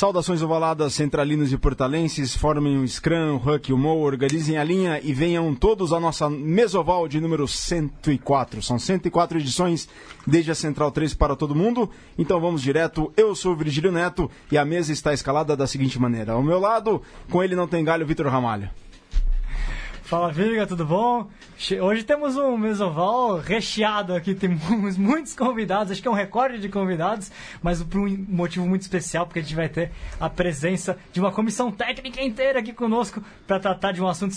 Saudações ovaladas, centralinos e portalenses, formem um scrum, um huck, um mow, organizem a linha e venham todos à nossa mesoval de número 104. São 104 edições desde a Central 3 para todo mundo. Então vamos direto. Eu sou o Virgílio Neto e a mesa está escalada da seguinte maneira. Ao meu lado, com ele não tem galho, Vitor Ramalho. Fala Viga, tudo bom? Hoje temos um mesoval recheado aqui, temos muitos convidados, acho que é um recorde de convidados, mas por um motivo muito especial, porque a gente vai ter a presença de uma comissão técnica inteira aqui conosco para tratar de um assunto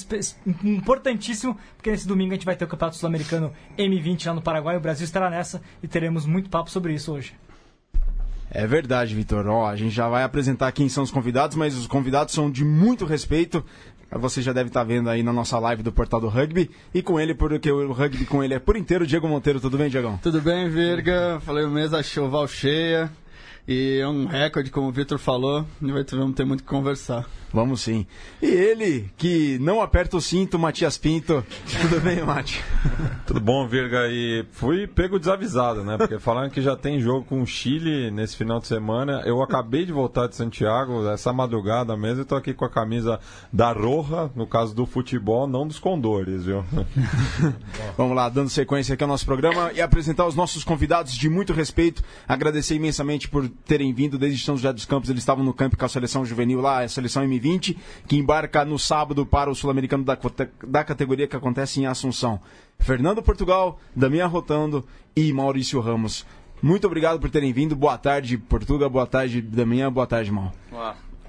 importantíssimo, porque nesse domingo a gente vai ter o Campeonato Sul-Americano M20 lá no Paraguai, o Brasil estará nessa e teremos muito papo sobre isso hoje. É verdade, Vitor. Ó, a gente já vai apresentar quem são os convidados, mas os convidados são de muito respeito. Você já deve estar vendo aí na nossa live do Portal do Rugby. E com ele, porque o rugby com ele é por inteiro, Diego Monteiro. Tudo bem, Diegão? Tudo bem, Virga. Falei mesa choval cheia. E é um recorde, como o Vitor falou. E vamos ter muito o que conversar. Vamos sim. E ele, que não aperta o cinto, Matias Pinto. Tudo bem, Mati? Tudo bom, Virga? E fui pego desavisado, né? Porque falaram que já tem jogo com o Chile nesse final de semana. Eu acabei de voltar de Santiago, essa madrugada mesmo, e tô aqui com a camisa da Roja, no caso do futebol, não dos Condores, viu? Vamos lá, dando sequência aqui ao nosso programa e apresentar os nossos convidados de muito respeito. Agradecer imensamente por terem vindo desde São José dos Campos. Eles estavam no campo com a seleção juvenil lá, a seleção M20 20 que embarca no sábado para o Sul-Americano da, da categoria que acontece em Assunção. Fernando Portugal, Damian Rotando e Maurício Ramos. Muito obrigado por terem vindo. Boa tarde, Portugal. Boa tarde, Damian. Boa tarde, Mal.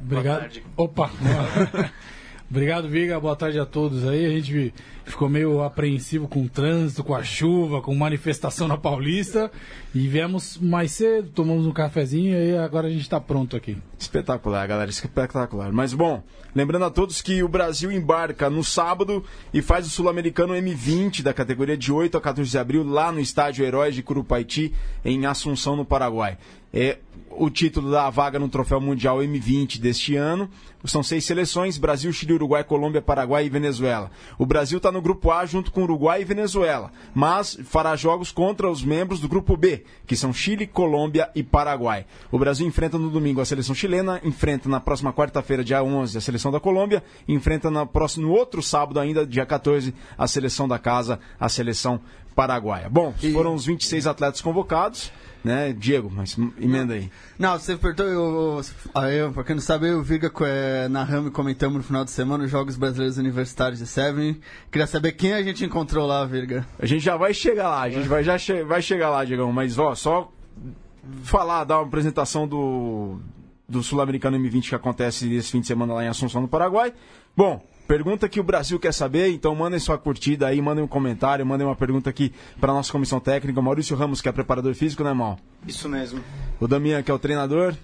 Obrigado. Tarde. Opa! Obrigado, Viga. Boa tarde a todos aí. A gente ficou meio apreensivo com o trânsito, com a chuva, com manifestação na Paulista. E viemos mais cedo, tomamos um cafezinho e agora a gente está pronto aqui. Espetacular, galera. Espetacular. Mas bom, lembrando a todos que o Brasil embarca no sábado e faz o Sul-Americano M20 da categoria de 8 a 14 de abril lá no estádio Heróis de Curupaiti, em Assunção, no Paraguai. É, o título da vaga no Troféu Mundial M20 deste ano. São seis seleções: Brasil, Chile, Uruguai, Colômbia, Paraguai e Venezuela. O Brasil está no grupo A junto com Uruguai e Venezuela, mas fará jogos contra os membros do grupo B, que são Chile, Colômbia e Paraguai. O Brasil enfrenta no domingo a seleção chilena, enfrenta na próxima quarta-feira, dia 11, a seleção da Colômbia, enfrenta no próximo no outro sábado ainda, dia 14, a seleção da casa, a seleção paraguaia. Bom, foram os 26 atletas convocados né? Diego, mas emenda aí. Não, você apertou, eu, eu, pra quem não sabe, eu e o Viga é, narramos e comentamos no final de semana os Jogos Brasileiros Universitários de Seven. Queria saber quem a gente encontrou lá, Virga. A gente já vai chegar lá, a gente vai, já che vai chegar lá, Diego, mas ó, só falar, dar uma apresentação do, do Sul-Americano M20 que acontece esse fim de semana lá em Assunção, no Paraguai. Bom, Pergunta que o Brasil quer saber, então mandem sua curtida aí, mandem um comentário, mandem uma pergunta aqui para a nossa comissão técnica. Maurício Ramos, que é preparador físico, né, Mal? Isso mesmo. O Damian, que é o treinador.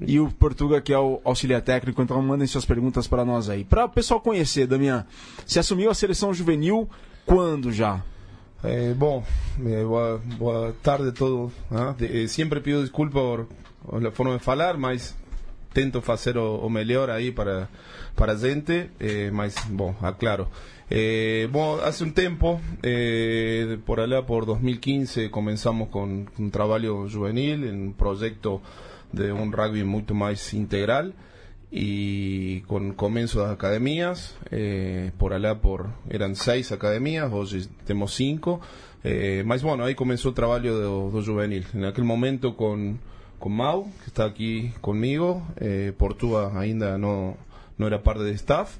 E o Portuga, que é o auxiliar técnico. Então mandem suas perguntas para nós aí. Para o pessoal conhecer, Damian, se assumiu a seleção juvenil quando já? Eh, bom, eh, boa, boa, tarde a todos. De, eh, sempre pido desculpa por, por, a forma de falar, mas tento fazer o, o melhor aí para para a gente, eh, mas, bom, aclaro. Eh, bom, hace un tempo, eh, por allá por 2015, comenzamos con un trabajo juvenil, un proyecto de un rugby mucho más integral y con comienzo de academias, eh, por allá por, eran seis academias, hoy tenemos cinco, eh, mas bueno, ahí comenzó el trabajo de, de juvenil. En aquel momento con, con Mau, que está aquí conmigo, eh, Portuga ainda no, no era parte de staff.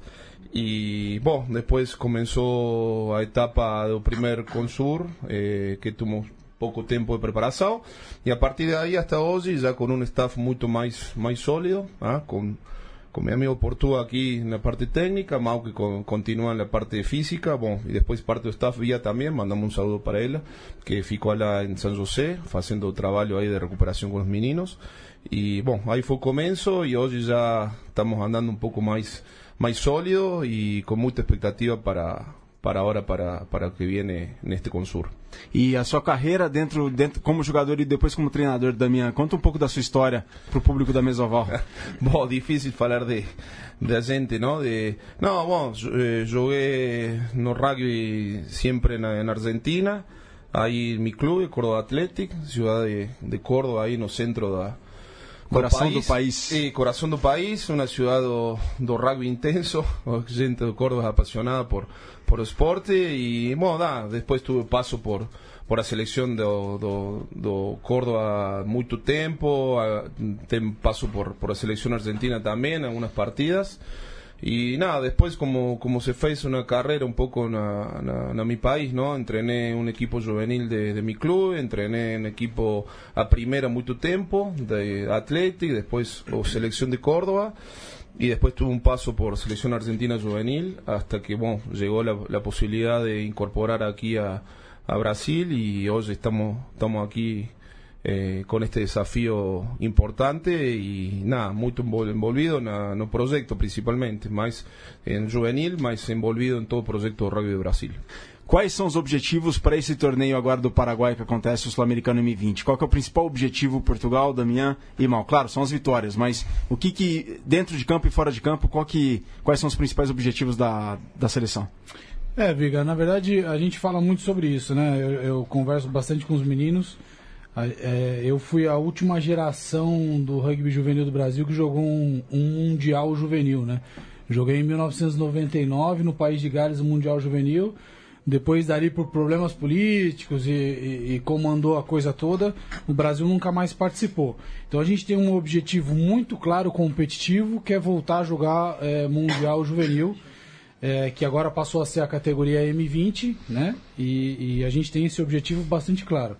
Y bueno, después comenzó a etapa del primer Consur, eh, que tuvo poco tiempo de preparación. Y a partir ahí hasta hoy, ya con un staff mucho más, más sólido, ¿ah? con, con mi amigo Portuga aquí en la parte técnica, Mau que continúa en la parte física, bueno, y después parte del staff vía también, mandamos un saludo para él, que ficó allá en San José, haciendo trabajo ahí de recuperación con los meninos. Y bueno, ahí fue el comienzo y hoy ya estamos andando un poco más, más sólido y con mucha expectativa para, para agora, para, para o que viene neste Consur. E a sua carreira dentro, dentro como jogador e depois como treinador, Damian, conta um pouco da sua história para o público da Mesoval. bom, difícil falar de, de gente, não? De, não, bom, eh, joguei no rugby sempre na, na Argentina, aí mi clube, Córdoba Athletic, cidade de, de Córdoba, aí no centro da Coração do país. E coração do país, uma cidade do, do rugby intenso, gente de Córdoba apaixonada por, por esporte e, bom, dá, depois tu passo por por a seleção do, do, do Córdoba muito tempo, a, tem, passo por, por a seleção argentina também, algumas partidas. Y nada, después como, como se fez una carrera un poco en mi país, ¿no? Entrené un equipo juvenil de, de mi club, entrené en equipo a primera mucho tiempo, de Athletic, después o selección de Córdoba, y después tuve un paso por selección argentina juvenil, hasta que, bueno, llegó la, la posibilidad de incorporar aquí a, a Brasil y hoy estamos, estamos aquí eh, con este desafío importante y nada, muy envolvido en el proyecto principalmente, más en juvenil, más envolvido en todo o projeto do rugby do Brasil. Quais são os objetivos para esse torneio agora do Paraguai que acontece o Sul-Americano M20? Qual é o principal objetivo Portugal, Damian e Mal? Claro, são as vitórias, mas o que, que dentro de campo e fora de campo, qual que, quais são os principais objetivos da, da seleção? É, Viga, na verdade a gente fala muito sobre isso, né? Eu, eu converso bastante com os meninos é, eu fui a última geração do rugby juvenil do Brasil que jogou um, um Mundial Juvenil, né? Joguei em 1999 no País de Gales o Mundial Juvenil. Depois dali por problemas políticos e, e, e, comandou a coisa toda, o Brasil nunca mais participou. Então a gente tem um objetivo muito claro competitivo que é voltar a jogar é, Mundial Juvenil, é, que agora passou a ser a categoria M20, né? E, e a gente tem esse objetivo bastante claro.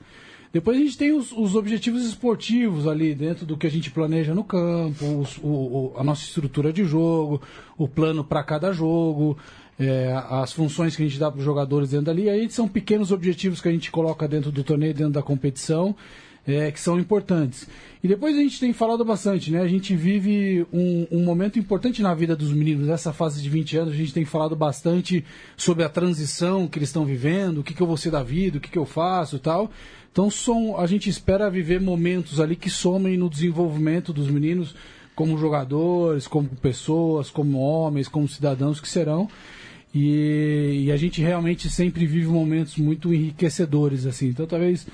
Depois a gente tem os, os, objetivos esportivos ali dentro do que a gente planeja no campo, os, o, o, a nossa estrutura de jogo, o plano para cada jogo, é, as funções que a gente dá para os jogadores dentro dali. Aí são pequenos objetivos que a gente coloca dentro do torneio, dentro da competição, é, que são importantes. E depois a gente tem falado bastante, né? A gente vive um, um, momento importante na vida dos meninos. Nessa fase de 20 anos, a gente tem falado bastante sobre a transição que eles estão vivendo, o que, que eu vou ser da vida, o que, que eu faço tal. Então são, a gente espera viver momentos ali que somem no desenvolvimento dos meninos como jogadores, como pessoas, como homens, como cidadãos que serão. E, e, a gente realmente sempre vive momentos muito enriquecedores assim. Então talvez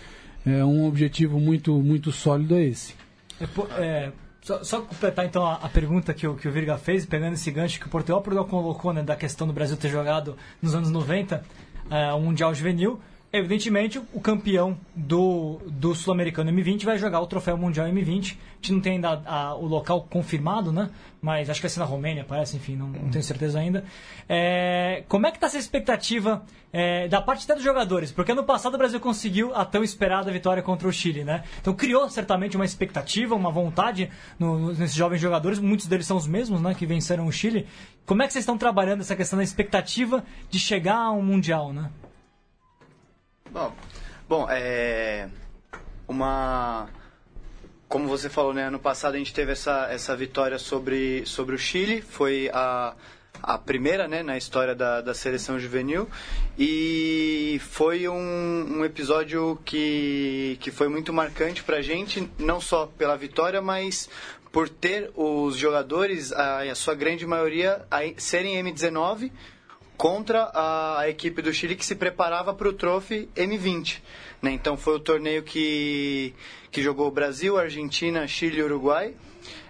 é, um objetivo muito muito sólido é esse. É, é, só, só, completar então a, a, pergunta que o, que o Virga fez, pegando esse gancho que o Portugal, colocou né, da questão do Brasil ter jogado nos anos 90 é, o Mundial Juvenil evidentemente, o campeão do, do Sul-Americano M20 vai jogar o troféu mundial M20. A gente não tem ainda a, o local confirmado, né? Mas acho que vai ser na Romênia, parece, enfim, não, não tenho certeza ainda. É, como é que está essa expectativa é, da parte até dos jogadores? Porque ano passado o Brasil conseguiu a tão esperada vitória contra o Chile, né? Então criou certamente uma expectativa, uma vontade no, nesses jovens jogadores. Muitos deles são os mesmos, né? Que venceram o Chile. Como é que vocês estão trabalhando essa questão da expectativa de chegar a um Mundial, né? Bom, bom, é uma como você falou, né, ano passado a gente teve essa, essa vitória sobre, sobre o Chile, foi a, a primeira né, na história da, da seleção juvenil e foi um, um episódio que, que foi muito marcante para a gente, não só pela vitória, mas por ter os jogadores, a, a sua grande maioria, a, serem M19 contra a, a, equipe do Chile que se preparava para o Trophy M20. Né? Então foi o torneio que, que jogou Brasil, Argentina, Chile e Uruguai.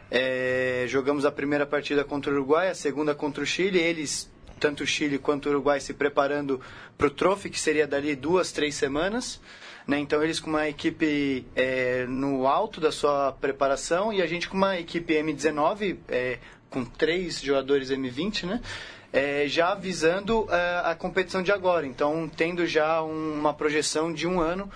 É, jogamos a primeira partida contra o Uruguai, a segunda contra o Chile. Eles, tanto o Chile quanto o Uruguai, se preparando para o Trophy, que seria dali duas, três semanas. Né? Então eles com uma equipe é, no alto da sua preparação e a gente com uma equipe M19 é, com três jogadores M20, né? É, já visando é, a competição de agora. Então, tendo já um, uma projeção de um ano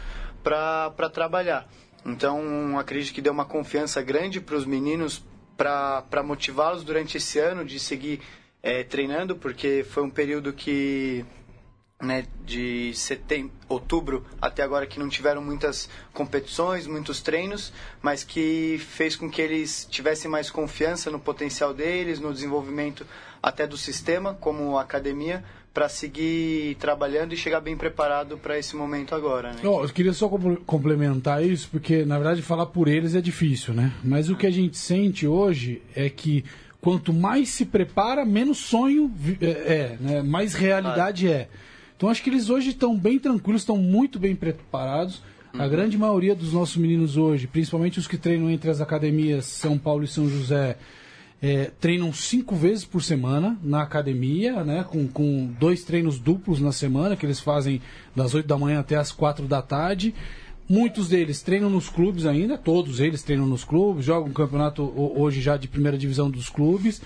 para trabalhar. Então, acredito que deu uma confiança grande para os meninos para motivá-los durante esse ano de seguir é, treinando, porque foi um período que né, de setembro, outubro até agora que não tiveram muitas competições, muitos treinos, mas que fez com que eles tivessem mais confiança no potencial deles, no desenvolvimento até do sistema, como academia, para seguir trabalhando e chegar bem preparado para esse momento agora. Né? Oh, eu queria só complementar isso, porque na verdade falar por eles é difícil, né? Mas o que a gente sente hoje é que quanto mais se prepara, menos sonho é, é né? mais realidade é. Então acho que eles hoje estão bem tranquilos, estão muito bem preparados. A grande maioria dos nossos meninos hoje, principalmente os que treinam entre as academias São Paulo e São José, é, treinam cinco vezes por semana na academia, né, com, com dois treinos duplos na semana, que eles fazem das 8 da manhã até as 4 da tarde. Muitos deles treinam nos clubes ainda, todos eles treinam nos clubes, jogam campeonato hoje já de primeira divisão dos clubes.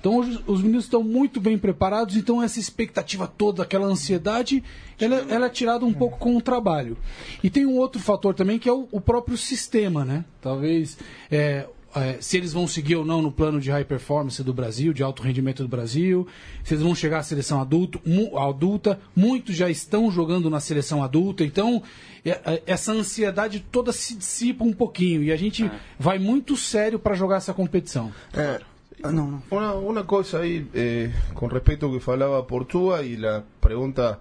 Então hoje os meninos estão muito bem preparados, então essa expectativa toda, aquela ansiedade, ela, ela é tirada um pouco com o trabalho. E tem um outro fator também que é o, o próprio sistema, né? Talvez é, é, se eles vão seguir ou não no plano de high performance do Brasil, de alto rendimento do Brasil, se eles vão chegar à seleção adulto, mu, adulta, muitos já estão jogando na seleção adulta, então é, é, essa ansiedade toda se dissipa um pouquinho e a gente é. vai muito sério para jogar essa competição. É, não, não. Uma, uma coisa aí, eh, com respeito ao que falava Portuga e a pergunta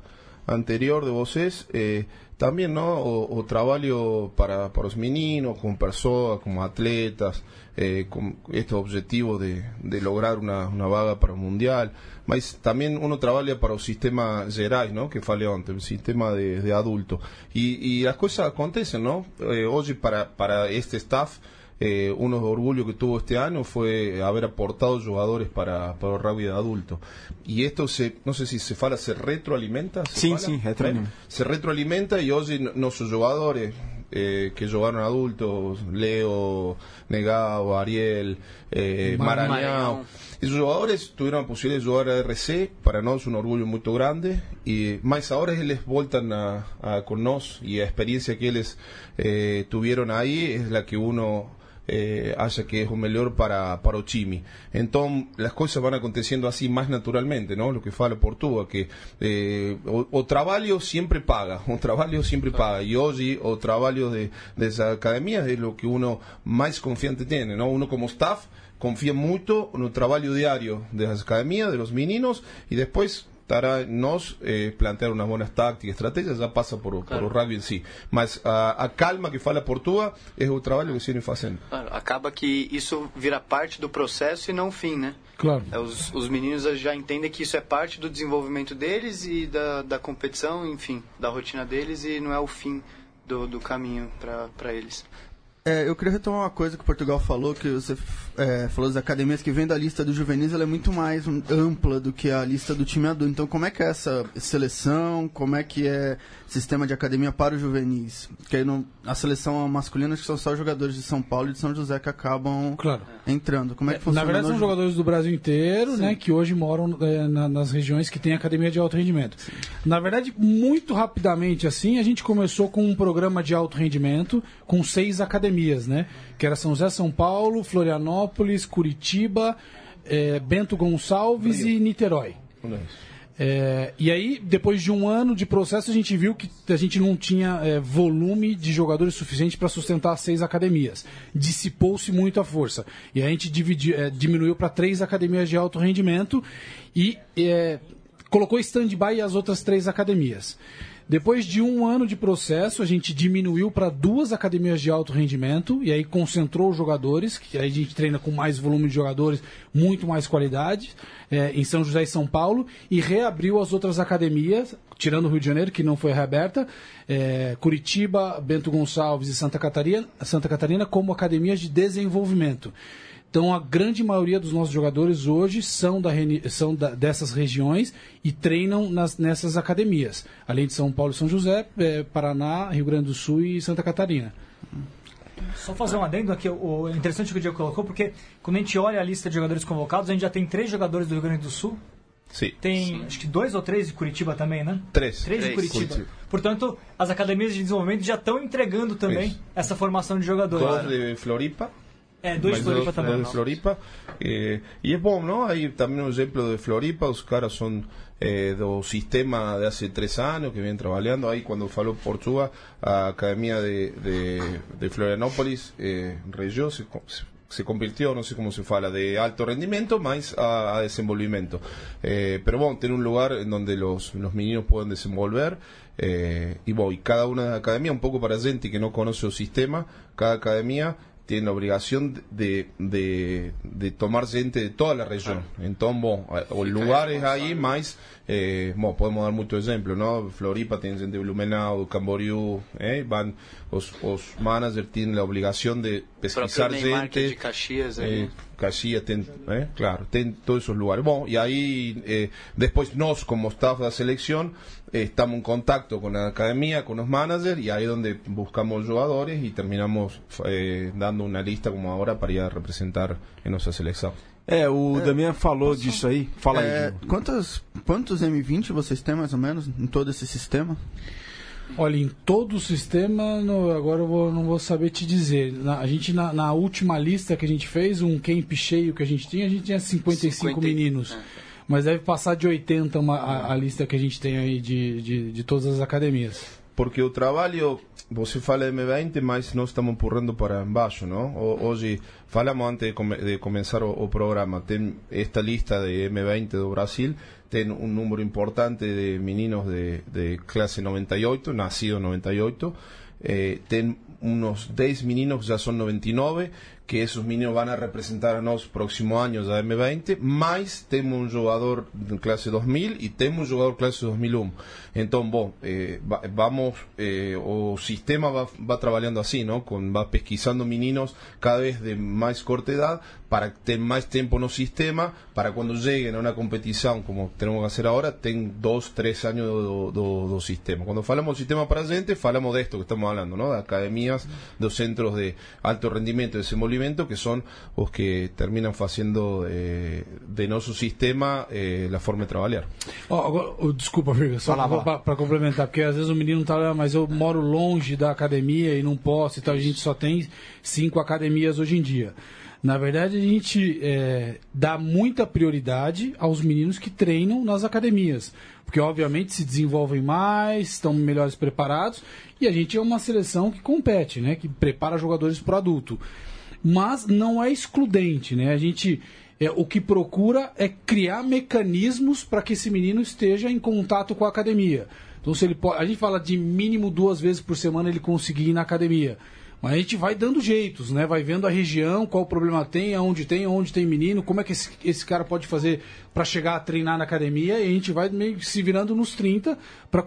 anterior de vocês, eh, también no o, o trabajo para, para los meninos como personas como atletas eh, con este objetivo de, de lograr una, una, vaga para el mundial mas también uno trabaja para el sistema Gerais ¿no? que falei antes el sistema de, de adulto y, y, las cosas acontecen ¿no? Eh, hoy para, para este staff eh, uno de orgullo que tuvo este año fue haber aportado jugadores para, para el rugby de adulto. Y esto, se, no sé si se fala, se retroalimenta. sí, sí, retroalimenta. Se retroalimenta y hoy nuestros jugadores eh, que jugaron adultos, Leo, Negado, Ariel, eh, Marañao. Esos jugadores tuvieron la posibilidad de jugar a RC, para nosotros es un orgullo muy grande, y más ahora ellos vueltan a, con nosotros y la experiencia que ellos eh, tuvieron ahí es la que uno eh, que es un mejor para, para o time. Entonces, las cosas van aconteciendo así más naturalmente, ¿no? Lo que fala Portuga, que eh, o, trabajo siempre paga, o trabajo siempre paga. Y hoy, o trabajo de, de esa academia es lo que uno más confiante tiene, ¿no? Uno como staff confía mucho en el trabajo diario de las academias, de los meninos, y después para nos eh, plantear unas buenas tácticas, estrategias, ya pasa por, por o rugby en si. Mas a, a, calma que fala Portua é o trabalho que eles fazendo. Claro, acaba que isso vira parte do processo e não o fim, né? Claro. É, os, os meninos já entendem que isso é parte do desenvolvimento deles e da, da competição, enfim, da rotina deles e não é o fim do, do caminho para eles. É, eu queria retomar uma coisa que o Portugal falou, que você é, falou das academias que vem da lista dos juvenis, ela é muito mais ampla do que a lista do time adulto. Então, como é que é essa seleção? Como é que é sistema de academia para os juvenis? Porque aí no, a seleção masculina acho que são só jogadores de São Paulo e de São José que acabam claro. entrando. Como é que é, funciona? Na verdade, são jogadores do Brasil inteiro, Sim. né, que hoje moram é, na, nas regiões que tem academia de alto rendimento. Sim. Na verdade, muito rapidamente assim, a gente começou com um programa de alto rendimento com seis academias, né? Que era São José, São Paulo, Florianópolis, Curitiba, é, Bento Gonçalves Rio. e Niterói. É, e aí, depois de um ano de processo, a gente viu que a gente não tinha é, volume de jogadores suficiente para sustentar seis academias. Dissipou-se muito a força. E a gente dividi, é, diminuiu para três academias de alto rendimento e é, colocou stand-by as outras três academias. Depois de um ano de processo, a gente diminuiu para duas academias de alto rendimento e aí concentrou os jogadores, que aí a gente treina com mais volume de jogadores, muito mais qualidade, é, em São José e São Paulo, e reabriu as outras academias, tirando o Rio de Janeiro, que não foi reaberta, é, Curitiba, Bento Gonçalves e Santa Catarina, Santa Catarina como academias de desenvolvimento. Então, a grande maioria dos nossos jogadores hoje são, da, são da, dessas regiões e treinam nas, nessas academias, além de São Paulo e São José, é, Paraná, Rio Grande do Sul e Santa Catarina. Só fazer um adendo aqui, o interessante que o Diego colocou, porque quando a gente olha a lista de jogadores convocados, a gente já tem três jogadores do Rio Grande do Sul. Sim. Tem Sim. acho que dois ou três de Curitiba também, né? Três. Três, três. de Curitiba. Curitiba. Portanto, as academias de desenvolvimento já estão entregando também Isso. essa formação de jogadores. Dois de Floripa. É, dois de Floripa também. De Floripa. Eh, e é bom, não? Aí também um exemplo de Floripa, os caras são eh, do sistema de hace tres años que vienen trabajando ahí cuando faló Portuga a Academia de, de, de Florianópolis eh, se, se convirtió, no sé cómo se fala, de alto rendimiento más a, a desenvolvimiento. Eh, pero bueno, tiene un lugar en donde los, los meninos pueden desenvolver eh, y voy, cada una academia, un poco para gente que no conoce el sistema, cada academia tienen la obligación de, de, de tomar gente de toda la región. Entonces, bom, eh, o lugares ahí más, eh, podemos dar muchos ejemplos, ¿no? Floripa tiene gente de Blumenau, Camboriú, eh, van, os, os managers tienen la obligación de pesquisar gente. aí. Eh, Caxias tem, eh, claro, tem todos esos lugares. Bom, y ahí eh, después nos, como staff de la selección, eh, estamos en contacto con la academia, con los managers, y ahí es donde buscamos jugadores y terminamos eh, dando una lista como ahora para ir a representar en nuestra selección. É, o Damian falou disso aí. Fala aí, É, Diego. quantos, quantos M20 vocês têm mais ou menos em todo esse sistema? Olha, em todo o sistema, no- agora eu vou- não vou saber te dizer. Na- a gente, na, na última lista que a gente fez, um camp cheio que a gente tinha, a gente tinha 55 50 meninos. é. Mas deve passar de 80 uma, a, a lista que a gente tem aí de, de, de todas as academias. Porque o trabalho, você fala M20, mas nós estamos empurrando para baixo, não? Ho- Hoje, falamos antes de, come- de começar o, o programa, tem esta lista de M20 do Brasil, tem um número importante de meninos de, de classe 98, nacido 98, eh, tem unos 10 meninos que ya son 99, que esos meninos van a representar a nos próximo año ya M20, más tenemos un jugador de clase 2000 y tenemos un jugador clase 2001. Entonces, bom, eh, va- vamos, eh, o sistema va, va trabajando así, ¿no? Con, va pesquisando meninos cada vez de más corta edad para tener más tiempo no sistema, para cuando lleguen a una competición como tenemos que hacer ahora, ten dos, tres años do, do, do sistema. Cuando falamos de sistema para gente, falamos de esto que estamos hablando, ¿no? De academias, de los centros de alto rendimiento y que son los que terminan haciendo eh, de nuestro sistema eh, la forma de trabajar. Ó, desculpa, Virga, só para complementar, porque às vezes o menino tá lá, mas eu moro longe da academia e não posso, então a gente só tem cinco academias hoje em dia. Na verdade, a gente é, dá muita prioridade aos meninos que treinam nas academias, porque obviamente se desenvolvem mais, estão melhores preparados, e a gente é uma seleção que compete, né, que prepara jogadores para o adulto mas não é excludente, né? A gente é, o que procura é criar mecanismos para que esse menino esteja em contato com a academia. Então, se ele pode, a gente fala de mínimo duas vezes por semana ele conseguir ir na academia. Mas a gente vai dando jeitos, né? Vai vendo a região, qual problema tem, aonde tem, aonde tem menino, como é que esse, esse cara pode fazer para chegar a treinar na academia, e a gente vai meio se virando nos 30 para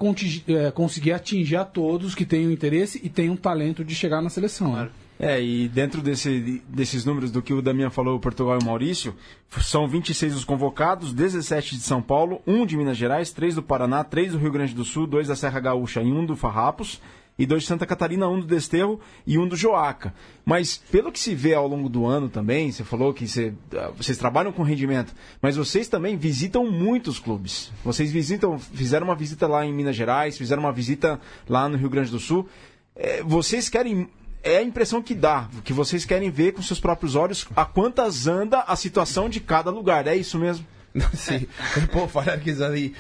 conseguir atingir a todos que tenham interesse e tenham talento de chegar na seleção. né? É, e dentro desse, desses números do que o Damian falou, o Portugal e o Maurício, são 26 os convocados, 17 de São Paulo, 1 de Minas Gerais, 3 do Paraná, 3 do Rio Grande do Sul, 2 da Serra Gaúcha e 1 do Farrapos, e 2 de Santa Catarina, 1 do Desterro e 1 do Joaca. Mas pelo que se vê ao longo do ano também, você falou que você, ah, vocês trabalham com rendimento, mas vocês também visitam muitos clubes. Vocês visitam, fizeram uma visita lá em Minas Gerais, fizeram uma visita lá no Rio Grande do Sul. É, vocês querem é a impressão que dá, que vocês querem ver com seus próprios olhos a quantas anda a situação de cada lugar. É isso mesmo? Sí, puedo falar que já eh,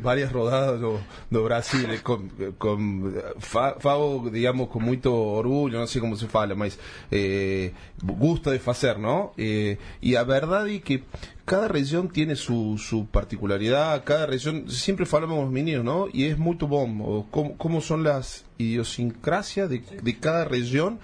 várias rodadas do, do Brasil, eh, com, com, fa, fago, digamos, com muito orgulho, não sei como se fala, mas eh, gusto de fazer, não? Eh, e a verdade é que cada região tem su, su particularidad, cada região, sempre falamos los meninos, ¿no? Y es muy bom, o cómo, cómo son las idiosincrasias de, de cada región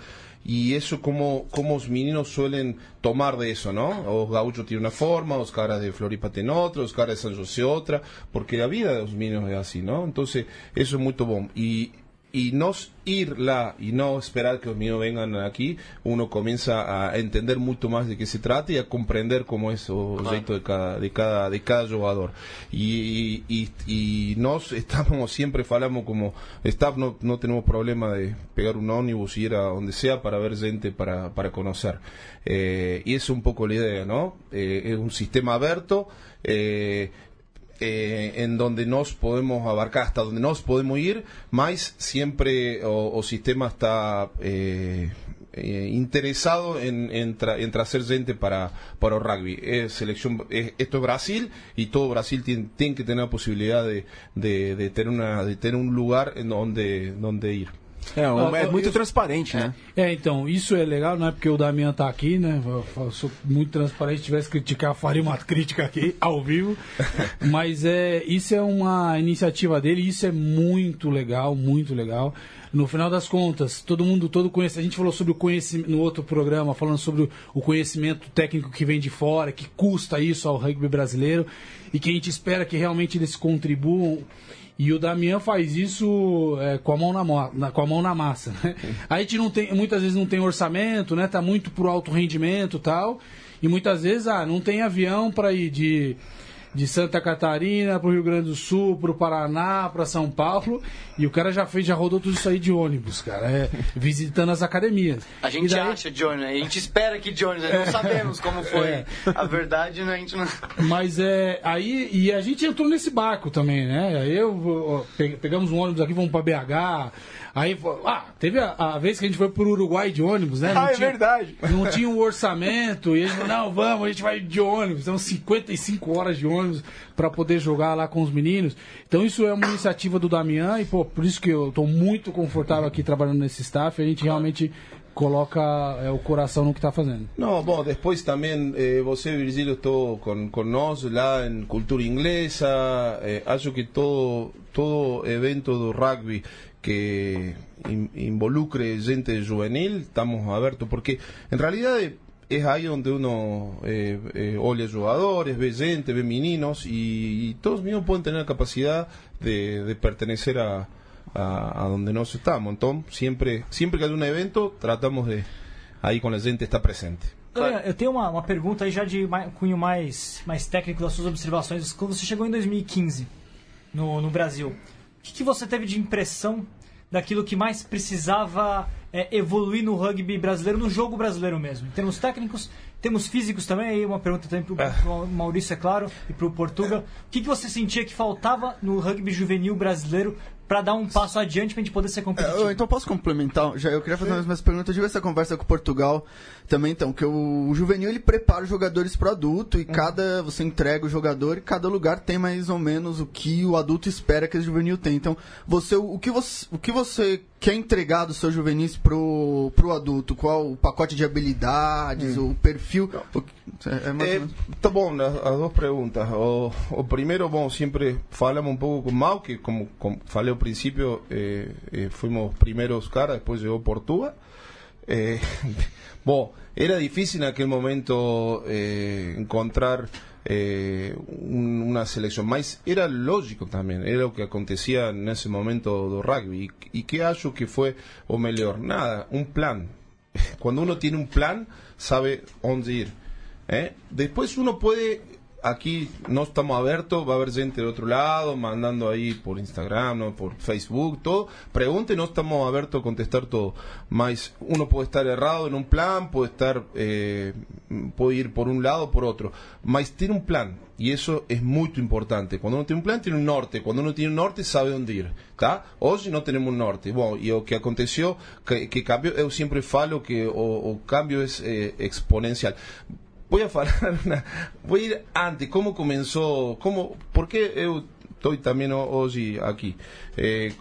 y eso como, como los meninos suelen tomar de eso, ¿no? Los gauchos tienen una forma, los caras de Floripa tienen otra, los caras de San José otra, porque la vida de los meninos es así, ¿no? Entonces, eso es muy bom. Y, y no ir lá y no esperar que los meninos vengan aquí, uno comienza a entender mucho más de qué se trata y a comprender cómo es el jeito de cada, de cada, de cada jugador. Y, y, y nos estamos, siempre falamos como staff, no, no tenemos problema de pegar un ómnibus y ir a donde sea para ver gente, para, para conocer. Eh, y es un poco la idea, ¿no? Eh, es un sistema abierto. Eh, eh, en donde nos podemos abarcar, hasta donde nos podemos ir, más siempre o, o sistema está eh, eh, interesado en, en, tra, en gente para, para el rugby. Es selección, es, esto es Brasil y todo Brasil tiene, tiene que tener la posibilidad de, de, de, tener una, de tener un lugar en donde, donde ir. É, um, é muito eu- transparente, né? É, então, isso é legal, não é porque o Damian tá aqui, né? Eu, eu sou muito transparente, se tivesse que criticar, faria uma crítica aqui, ao vivo. Mas é, isso é uma iniciativa dele, isso é muito legal, muito legal. no final das contas, todo mundo, todo conhece. A gente falou sobre o conhecimento no outro programa, falando sobre o conhecimento técnico que vem de fora, que custa isso ao rugby brasileiro e que a gente espera que realmente eles contribuam. E o Damian faz isso é, com, a mão na, na, com a mão na massa. Né? A gente não tem, muitas vezes não tem orçamento, né? Tá muito pro alto rendimento tal. E muitas vezes, ah, não tem avião para ir de de Santa Catarina para o Rio Grande do Sul, para o Paraná, para São Paulo, e o cara já fez, já rodou tudo isso aí de ônibus, cara, é, visitando as academias. A gente daí... acha de ônibus, a gente espera que de ônibus, não sabemos como foi. É. A verdade, né, a gente não. Mas é aí e a gente entrou nesse barco também, né? Eu pegamos um ônibus aqui, vamos para BH. Aí, ah, teve a, a, vez que a gente foi pro Uruguai de ônibus, né? Não ah, é tinha, é verdade. Não tinha um orçamento, e eles não, vamos, a gente vai de ônibus. São 55 horas de ônibus para poder jogar lá com os meninos. Então isso é uma iniciativa do Damian, e pô, por isso que eu estou muito confortável aqui trabalhando nesse staff, a gente realmente coloca é, o coração no que está fazendo. Não, bom, depois também eh, você, Virgílio, estou com, com nós lá em cultura inglesa. Eh, acho que todo, todo evento do rugby que involucre gente juvenil, estamos abiertos, porque en realidad es ahí donde uno eh, eh, oye jugadores, ve gente, ve meninos y, todos mismos pueden tener la capacidad de, pertenecer a, a, donde nos estamos. Entonces, siempre, siempre que hay un evento, tratamos de ahí con la gente estar presente. Eu tenho uma, uma pergunta aí já de cunho mais, mais técnico das suas observações. Quando você chegou em 2015 no, no Brasil, o que, que você teve de impressão daquilo que mais precisava é, evoluir no rugby brasileiro, no jogo brasileiro mesmo? Em termos técnicos, temos físicos também, aí uma pergunta também para o é. Maurício, é claro, e para o Portugal. O que, que você sentia que faltava no rugby juvenil brasileiro para dar um passo adiante para a gente poder ser competitivo. É, então posso complementar? Já eu queria fazer umas minhas perguntas. Eu tive essa conversa com Portugal também, então, que o, o juvenil ele prepara os jogadores para o adulto e uhum. cada você entrega o jogador e cada lugar tem mais ou menos o que o adulto espera que o juvenil tem. Então, você o que você o que você quer entregar do seu juvenis pro pro adulto? Qual o pacote de habilidades, hum. o perfil? O, é, é tá bom, as, as duas perguntas. O, o primeiro, bom, sempre falamos um pouco com o Mau, que como, como falei principio eh, eh, fuimos primeros caras, después llegó Portugal. Eh, bueno, era difícil en aquel momento encontrar una selección, más era lógico también, era lo que acontecía en ese momento do rugby. ¿Y, qué hallo que fue o mejor? Nada, un plan. Cuando uno tiene un plan, sabe dónde ir. Después uno puede aquí no estamos abiertos, va a haber gente de otro lado, mandando ahí por Instagram, ¿no? por Facebook, todo. Pregunte, no estamos abiertos a contestar todo. Uno puede estar errado en un plan, puede estar, eh, puede ir por un lado o por otro. Más tiene un plan. Y eso es muy importante. Cuando uno tiene un plan, tiene un norte. Cuando uno tiene un norte, sabe dónde ir. Hoy no tenemos un norte. Bueno, y lo que aconteció, que, que cambio, yo siempre falo que o, cambio es eh, exponencial voy a falar voy a ir antes, cómo comenzó, cómo, por qué yo estoy también hoy aquí. Eh,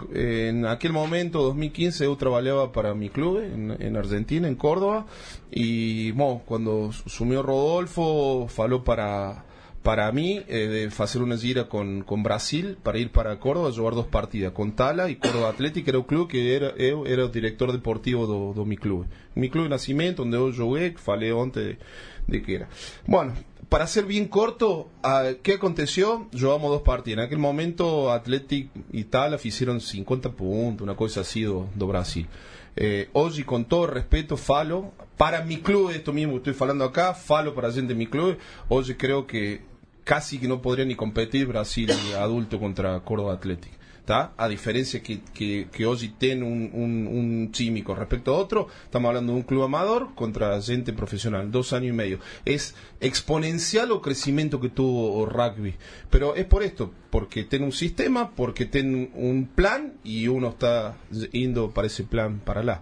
momento, 2015, yo trabajaba para mi club en, Argentina, en Córdoba, y bueno, cuando sumió Rodolfo, faló para para mí eh, de hacer una gira con, con Brasil para ir para Córdoba a jugar dos partidas con Tala y Córdoba Atlético era un club que era yo era el director deportivo de mi club. Mi club de nacimiento donde yo jugué falé antes de, que era. Bueno para ser bien corto ¿qué aconteció? jugamos dos partidas en aquel momento Atlético y Tala hicieron 50 puntos una cosa así de Brasil. Eh, hoy con todo respeto falo para mi club, esto mismo estoy falando acá, falo para gente de mi club, hoy creo que casi que no podría ni competir Brasil adulto contra Córdoba Atlético. A diferencia que, que, que hoy tiene un, un, un con respecto a otro, estamos hablando de un club amador contra gente profesional, dos años y medio. Es exponencial el crecimiento que tuvo rugby. Pero es por esto, porque tiene un sistema, porque tiene un plan y uno está yendo para ese plan para allá.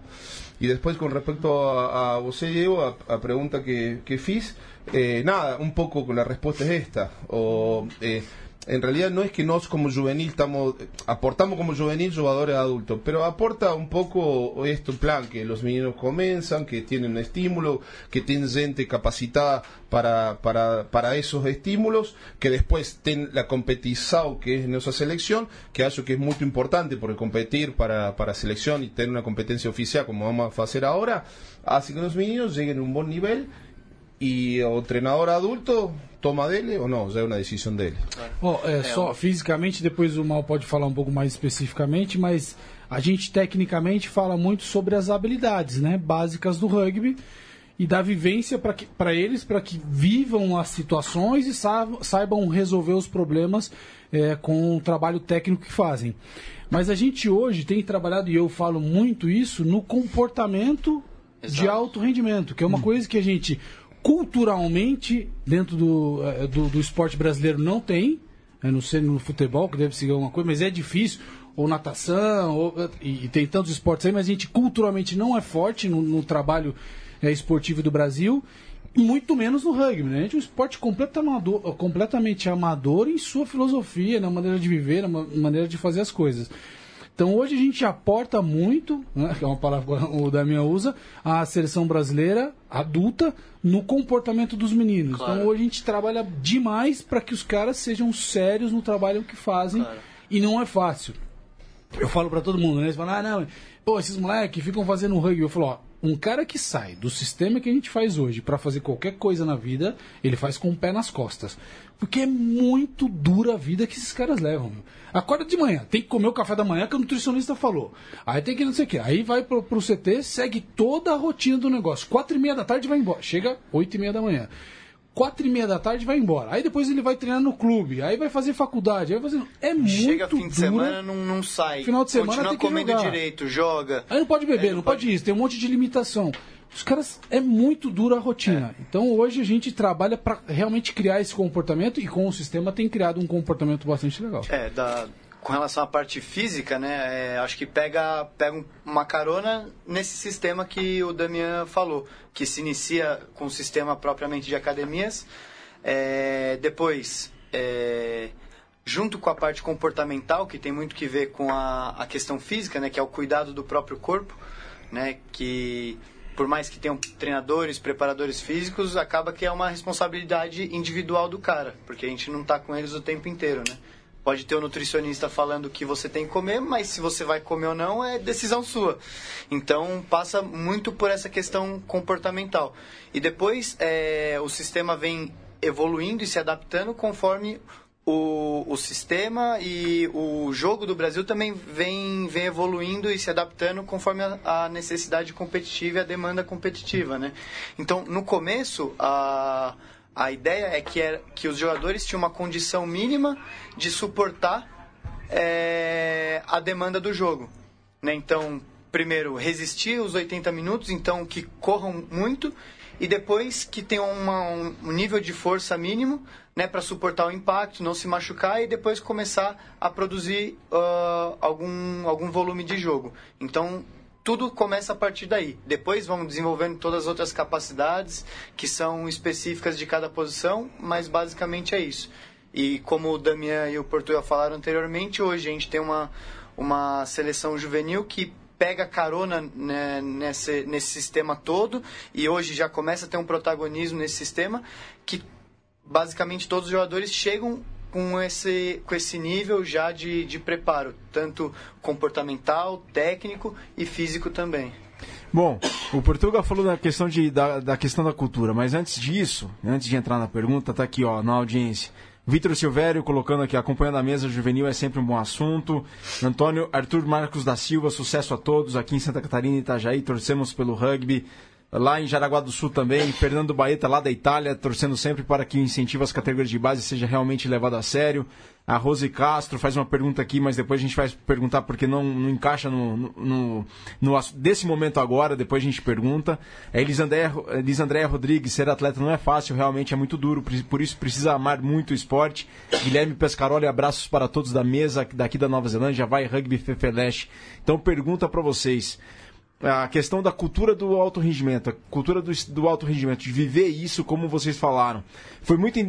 Y después con respecto a, a vos, Diego, a, a pregunta que, que fiz, eh, nada, un poco con la respuesta es esta. O, eh, en realidad no es que nos como juvenil estamos, aportamos como juvenil jugadores adultos, pero aporta un poco esto plan, que los niños comienzan, que tienen estímulo, que tienen gente capacitada para, para, para esos estímulos, que después ten la competición que es nuestra selección, que acho que es muy importante porque competir para, para selección y tener una competencia oficial como vamos a hacer ahora, hace que los niños lleguen a un buen nivel e o treinador adulto toma dele ou não, já é uma decisão dele. Oh, é, só fisicamente, depois o Mal pode falar um pouco mais especificamente, mas a gente tecnicamente fala muito sobre as habilidades né, básicas do rugby e da vivência para eles, para que vivam as situações e saibam resolver os problemas é, com o trabalho técnico que fazem. Mas a gente hoje tem trabalhado, e eu falo muito isso, no comportamento Exato. de alto rendimento, que é uma hum. coisa que a gente culturalmente, dentro do, eh, do, do esporte brasileiro, não tem. Eu não sei no futebol, que deve ser alguma coisa, mas é difícil. Ou natação, ou, e, e, tem tantos esportes aí, mas a gente culturalmente não é forte no, no trabalho é, esportivo do Brasil muito menos no rugby, né? A gente é um esporte completamente amador em sua filosofia, na maneira de viver, na maneira de fazer as coisas. Então hoje a gente aporta muito, né, que é uma palavra que o Damião usa, a seleção brasileira adulta no comportamento dos meninos. Então, claro. Então hoje a gente trabalha demais para que os caras sejam sérios no trabalho que fazem claro. e não é fácil. Eu falo para todo mundo, né? Eles falam, ah, não, pô, esses moleques ficam fazendo rugby. Eu falo, ó, um cara que sai do sistema que a gente faz hoje para fazer qualquer coisa na vida, ele faz com o pé nas costas. Porque é muito dura a vida que esses caras levam. Meu. Acorda de manhã, tem que comer o café da manhã que o nutricionista falou. Aí tem que não sei o que. Aí vai pro, pro CT, segue toda a rotina do negócio. Quatro e meia da tarde vai embora. Chega oito e meia da manhã quatro e meia da tarde vai embora. Aí depois ele vai treinar no clube, aí vai fazer faculdade, aí vai fazer... É muito Chega fim de semana, não, não sai. Final de semana Continua tem que comendo jogar. direito, joga. Aí não pode beber, não, não pode... isso, tem um monte de limitação. Os caras é muito dura a rotina. É. Então hoje a gente trabalha para realmente criar esse comportamento e com o sistema tem criado um comportamento bastante legal. É, da com relação à parte física, né, é, acho que pega, pega uma carona nesse sistema que o Damian falou, que se inicia com o sistema propriamente de academias, é, depois, é, junto com a parte comportamental, que tem muito que ver com a, a questão física, né, que é o cuidado do próprio corpo, né, que por mais que tenham treinadores, preparadores físicos, acaba que é uma responsabilidade individual do cara, porque a gente não está com eles o tempo inteiro, né? Pode ter o um nutricionista falando que você tem que comer, mas se você vai comer ou não é decisão sua. Então passa muito por essa questão comportamental. E depois é, o sistema vem evoluindo e se adaptando conforme o, o sistema e o jogo do Brasil também vem, vem evoluindo e se adaptando conforme a, a necessidade competitiva e a demanda competitiva, né? Então, no começo, a, a ideia é que, era, que os jogadores tinham uma condição mínima de suportar é, a demanda do jogo, né? Então, primeiro, resistir os 80 minutos, então que corram muito e depois que tenham uma, um nível de força mínimo né, para suportar o impacto, não se machucar e depois começar a produzir uh, algum, algum volume de jogo. Então, tudo começa a partir daí. Depois vamos desenvolvendo todas as outras capacidades que são específicas de cada posição, mas basicamente é isso. E como o Damian e o Portugal falaram anteriormente, hoje a gente tem uma, uma seleção juvenil que pega carona né, nesse, nesse sistema todo e hoje já começa a ter um protagonismo nesse sistema que basicamente todos os jogadores chegam com esse, com esse nível já de, de preparo, tanto comportamental, técnico e físico também. Bom, o Portugal falou da questão, de, da, da questão da cultura, mas antes disso, antes de entrar na pergunta, tá aqui ó, na audiência. Vitor Silvério colocando aqui, acompanhando a mesa juvenil é sempre um bom assunto. Antônio Arthur Marcos da Silva, sucesso a todos aqui em Santa Catarina e Itajaí, torcemos pelo rugby. Lá em Jaraguá do Sul também, Fernando Baeta, lá da Itália, torcendo sempre para que o incentivo às categorias de base seja realmente levado a sério. A Rose Castro faz uma pergunta aqui, mas depois a gente vai perguntar porque não, não encaixa no, no, no, desse momento agora, depois a gente pergunta. É Elisandré Rodrigues, ser atleta não é fácil, realmente é muito duro, por isso precisa amar muito o esporte. Guilherme Pescaroli, abraços para todos da mesa daqui da Nova Zelândia, vai Rugby Fefeleche. Então pergunta para vocês. A questão da cultura do alto rendimento, a cultura do, do alto rendimento, de viver isso como vocês falaram. Foi muito,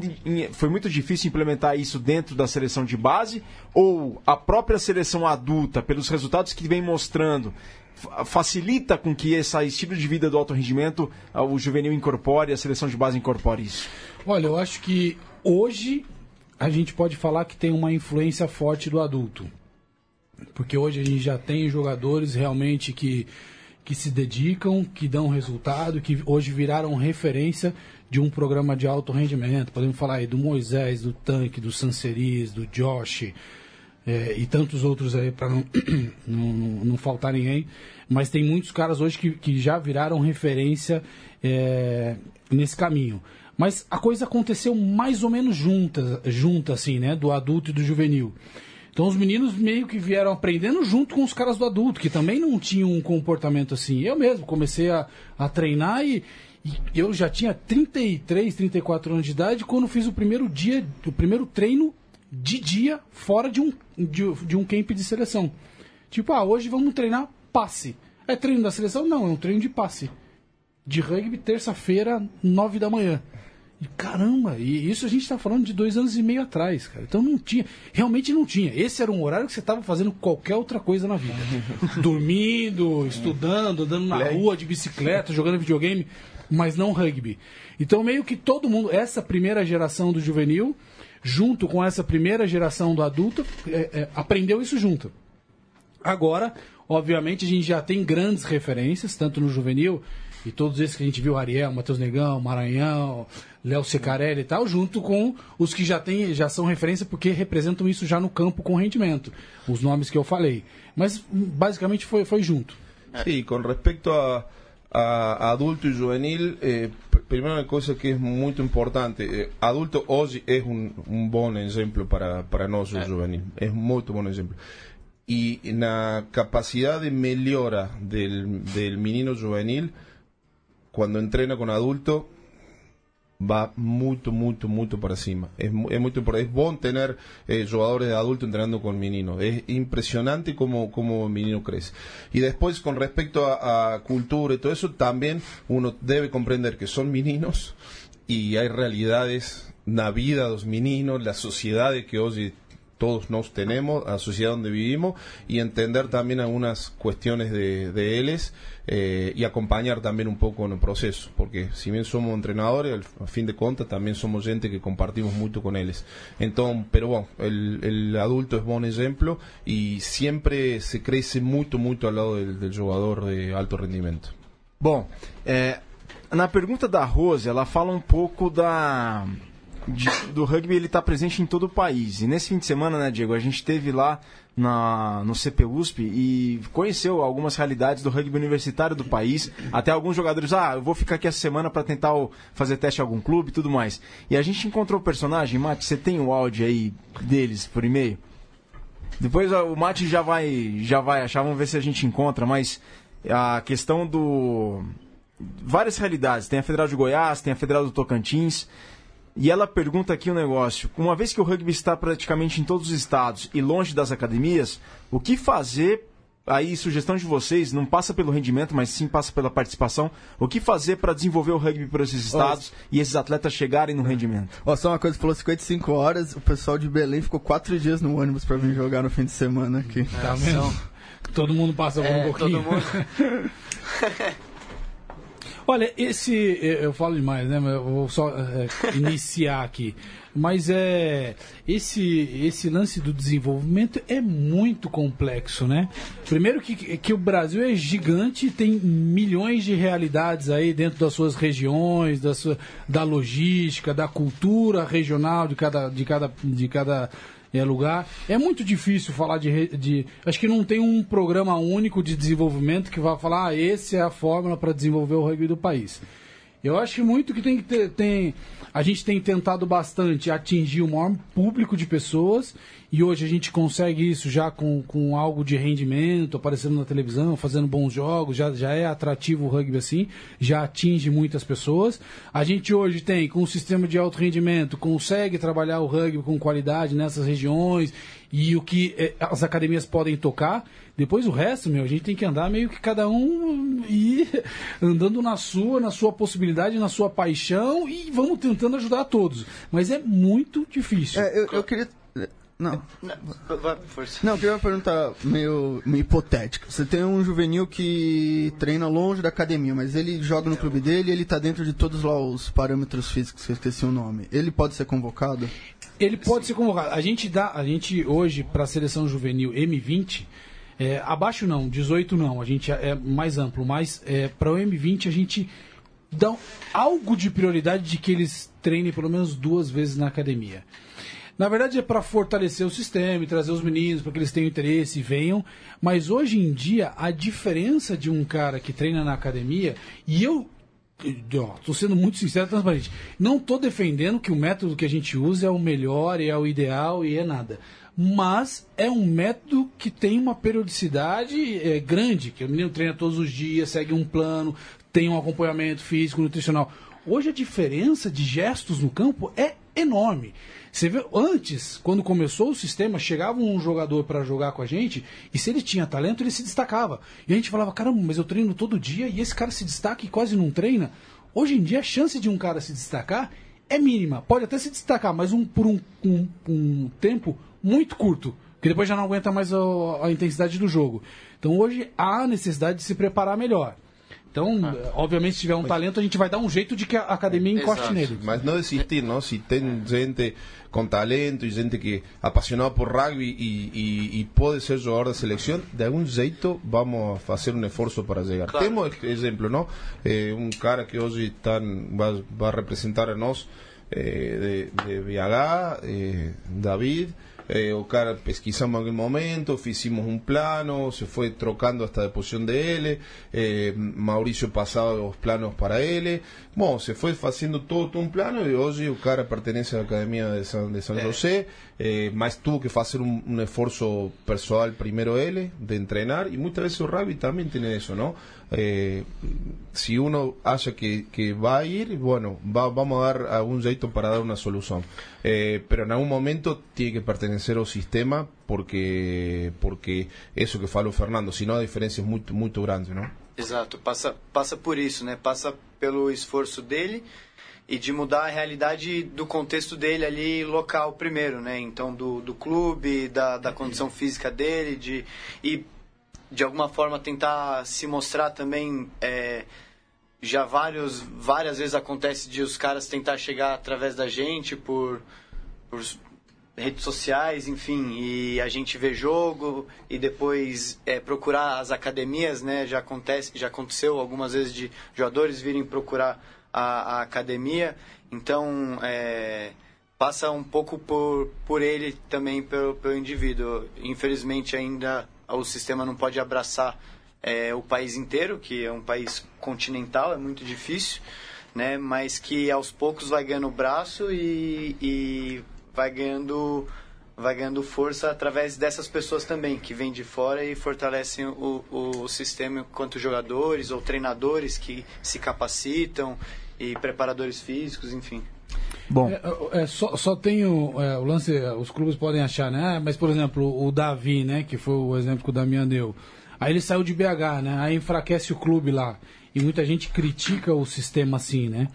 foi muito difícil implementar isso dentro da seleção de base ou a própria seleção adulta, pelos resultados que vem mostrando, facilita com que esse estilo de vida do alto rendimento o juvenil incorpore, a seleção de base incorpore isso? Olha, eu acho que hoje a gente pode falar que tem uma influência forte do adulto. Porque hoje a gente já tem jogadores realmente que que se dedicam, que dão resultado, que hoje viraram referência de um programa de alto rendimento. Podemos falar aí do Moisés, do Tanque, do Sanseris, do Josh é, e tantos outros aí para não, não, não, faltar ninguém. Mas tem muitos caras hoje que, que já viraram referência é, nesse caminho. Mas a coisa aconteceu mais ou menos junta, junta assim, né? Do adulto e do juvenil. Então os meninos meio que vieram aprendendo junto com os caras do adulto, que também não tinham um comportamento assim. Eu mesmo comecei a, a treinar e, e eu já tinha 33, 34 anos de idade quando fiz o primeiro dia, o primeiro treino de dia fora de um, de, de um camp de seleção. Tipo, ah, hoje vamos treinar passe. É treino da seleção? Não, é um treino de passe. De rugby, terça-feira, nove da manhã. E caramba, e isso a gente está falando de dois anos e meio atrás, cara. Então não tinha, realmente não tinha. Esse era um horário que você estava fazendo qualquer outra coisa na vida. Dormindo, estudando, andando na rua de bicicleta, jogando videogame, mas não rugby. Então meio que todo mundo, essa primeira geração do juvenil, junto com essa primeira geração do adulto, é, é, aprendeu isso junto. Agora, obviamente, a gente já tem grandes referências, tanto no juvenil e todos esses que a gente viu, Ariel, Matheus Negão, Maranhão, Léo Secarelli e tal, junto com os que já, tem, já são referência porque representam isso já no campo com rendimento, os nomes que eu falei. Mas basicamente foi, foi junto. Sí, com respeito a, a adulto e juvenil, eh, primero una cosa que é muito importante, eh, adulto hoje é um, um bom exemplo para, para nós, o juvenil, é muito bom exemplo. E na capacidade de melhora del, del menino juvenil, cuando entrena con adulto va mucho, mucho, mucho para cima. Es, es muy es tener eh, jugadores de adulto entrenando con menino. Es impresionante cómo, cómo menino crece. Y después, con respecto a, cultura y todo eso, también uno debe comprender que son meninos y hay realidades la vida de los meninos, la sociedad que hoy todos nos tenemos, a la sociedad donde vivimos, y entender también algunas cuestiones de, de eh, y acompañar también un poco en el proceso, porque si bien somos entrenadores, al, fin de cuentas también somos gente que compartimos mucho con ellos. Entonces, pero bueno, el, el adulto es buen ejemplo y siempre se crece mucho, mucho al lado del, del jugador de alto rendimento. Bom, é, na pergunta da Rose, ela fala um pouco da de, do rugby ele está presente em todo o país. E nesse fim de semana, né, Diego, a gente teve lá na, no CPUSP e conheceu algumas realidades do rugby universitário do país. Até alguns jogadores, ah, eu vou ficar aqui essa semana para tentar fazer teste em algum clube e tudo mais. E a gente encontrou o personagem, Mate, você tem o áudio aí deles por e-mail? Depois o Mate já vai, já vai achar, vamos ver se a gente encontra, mas a questão do. Várias realidades. Tem a Federal de Goiás, tem a Federal do Tocantins. E ela pergunta aqui um negócio: uma vez que o rugby está praticamente em todos os estados e longe das academias, o que fazer? Aí, sugestão de vocês, não passa pelo rendimento, mas sim passa pela participação. O que fazer para desenvolver o rugby por esses estados Nossa. e esses atletas chegarem no rendimento? Ó, só uma coisa, falou 55 horas, o pessoal de Belém ficou quatro dias no ônibus para vir jogar no fim de semana aqui. Tá vendo? Todo mundo passa por é, um pouquinho. Todo mundo... Olha, esse. Eu falo demais, né? Eu vou só é, iniciar aqui. Mas é. Esse, esse lance do desenvolvimento é muito complexo, né? Primeiro que, que o Brasil é gigante, tem milhões de realidades aí dentro das suas regiões, da, sua, da logística, da cultura regional de cada, de cada, de cada é lugar. É muito difícil falar de, de. Acho que não tem um programa único de desenvolvimento que vai falar, ah, esse é a fórmula para desenvolver o rugby do país. Eu acho muito que tem que ter. Tem, a gente tem tentado bastante atingir o maior público de pessoas e hoje a gente consegue isso já com, com algo de rendimento, aparecendo na televisão, fazendo bons jogos, já, já é atrativo o rugby assim, já atinge muitas pessoas. A gente hoje tem, com um sistema de alto rendimento, consegue trabalhar o rugby com qualidade nessas regiões e o que é, as academias podem tocar. Depois o resto, meu, a gente tem que andar meio que cada um e andando na sua, na sua possibilidade, na sua paixão e vamos tentando ajudar a todos. Mas é muito difícil. É, eu, eu queria. Não. Não, eu queria uma pergunta meio, meio hipotética. Você tem um juvenil que treina longe da academia, mas ele joga no clube dele e ele tá dentro de todos lá os parâmetros físicos, que eu esqueci o nome. Ele pode ser convocado? Ele pode ser convocado. A gente dá, a gente hoje para a seleção juvenil M20, é, abaixo não, 18 não, a gente é mais amplo, mas é, para o M20 a gente dá algo de prioridade de que eles treinem pelo menos duas vezes na academia. Na verdade é para fortalecer o sistema e trazer os meninos para que eles tenham interesse e venham. Mas hoje em dia a diferença de um cara que treina na academia e eu Estou sendo muito sincero e transparente. Não estou defendendo que o método que a gente usa é o melhor, é o ideal e é nada. Mas é um método que tem uma periodicidade é, grande, que o menino treina todos os dias, segue um plano, tem um acompanhamento físico, nutricional. Hoje a diferença de gestos no campo é enorme. Você vê, antes, quando começou o sistema, chegava um jogador para jogar com a gente e se ele tinha talento, ele se destacava. E a gente falava, caramba, mas eu treino todo dia e esse cara se destaca e quase não treina. Hoje em dia, a chance de um cara se destacar é mínima. Pode até se destacar, mas um, por um, um, um tempo muito curto, que depois já não aguenta mais a, a intensidade do jogo. Então hoje há necessidade de se preparar melhor. Então, obviamente, se tiver um talento, a gente vai dar um jeito de que a academia encoste Exato. nele. Mas não desistir, não? Se tem gente com talento e gente que apaixonada por rugby e, e, e pode ser jogador da seleção, de algum jeito vamos fazer um esforço para chegar. Claro. Temos exemplo, não? Eh, um cara que hoje tá, vai, vai representar a nós eh, de, de BH, eh, David. Eh, o cara pesquisamos en aquel momento, hicimos un plano, se fue trocando hasta de posición de L, eh, Mauricio pasaba los planos para L, bueno, se fue haciendo todo, todo un plano y hoy o cara pertenece a la Academia de San, de San. José, eh, más tuvo que hacer un, un esfuerzo personal primero L, de entrenar, y muchas veces el rugby también tiene eso, ¿no? Eh, si uno haya que, que va a ir, bueno, va- vamos a dar algún jeito para dar una solución. Eh, pero en algún momento tiene que pertenecer al sistema porque porque eso que falou Fernando, senão a diferença é muito muito grande, não? Exato, passa, passa por isso, né? Passa pelo esforço dele e de mudar a realidade do contexto dele ali local primeiro, né? Então do, do clube, da, da condição física dele, de e de alguma forma tentar se mostrar também é, já vários várias vezes acontece de os caras tentar chegar através da gente por, por redes sociais, enfim, e a gente vê jogo e depois é, procurar as academias, né? Já acontece, já aconteceu algumas vezes de jogadores virem procurar a, a academia, então é, passa um pouco por, por ele também pelo, pelo indivíduo. Infelizmente ainda o sistema não pode abraçar é, o país inteiro, que é um país continental, é muito difícil, né? Mas que aos poucos vai ganhando braço e, e vai ganhando vai ganhando força através dessas pessoas também que vêm de fora e fortalecem o, o sistema enquanto jogadores ou treinadores que se capacitam e preparadores físicos, enfim. Bom, É, é, só, só tem o, é, o lance, é, os clubes podem achar, né? Ah, Mas, por exemplo, o Davi, né? Que foi o exemplo que o Damian deu. Aí ele saiu de BH, né? Aí enfraquece o clube lá. E muita gente critica o sistema assim, né?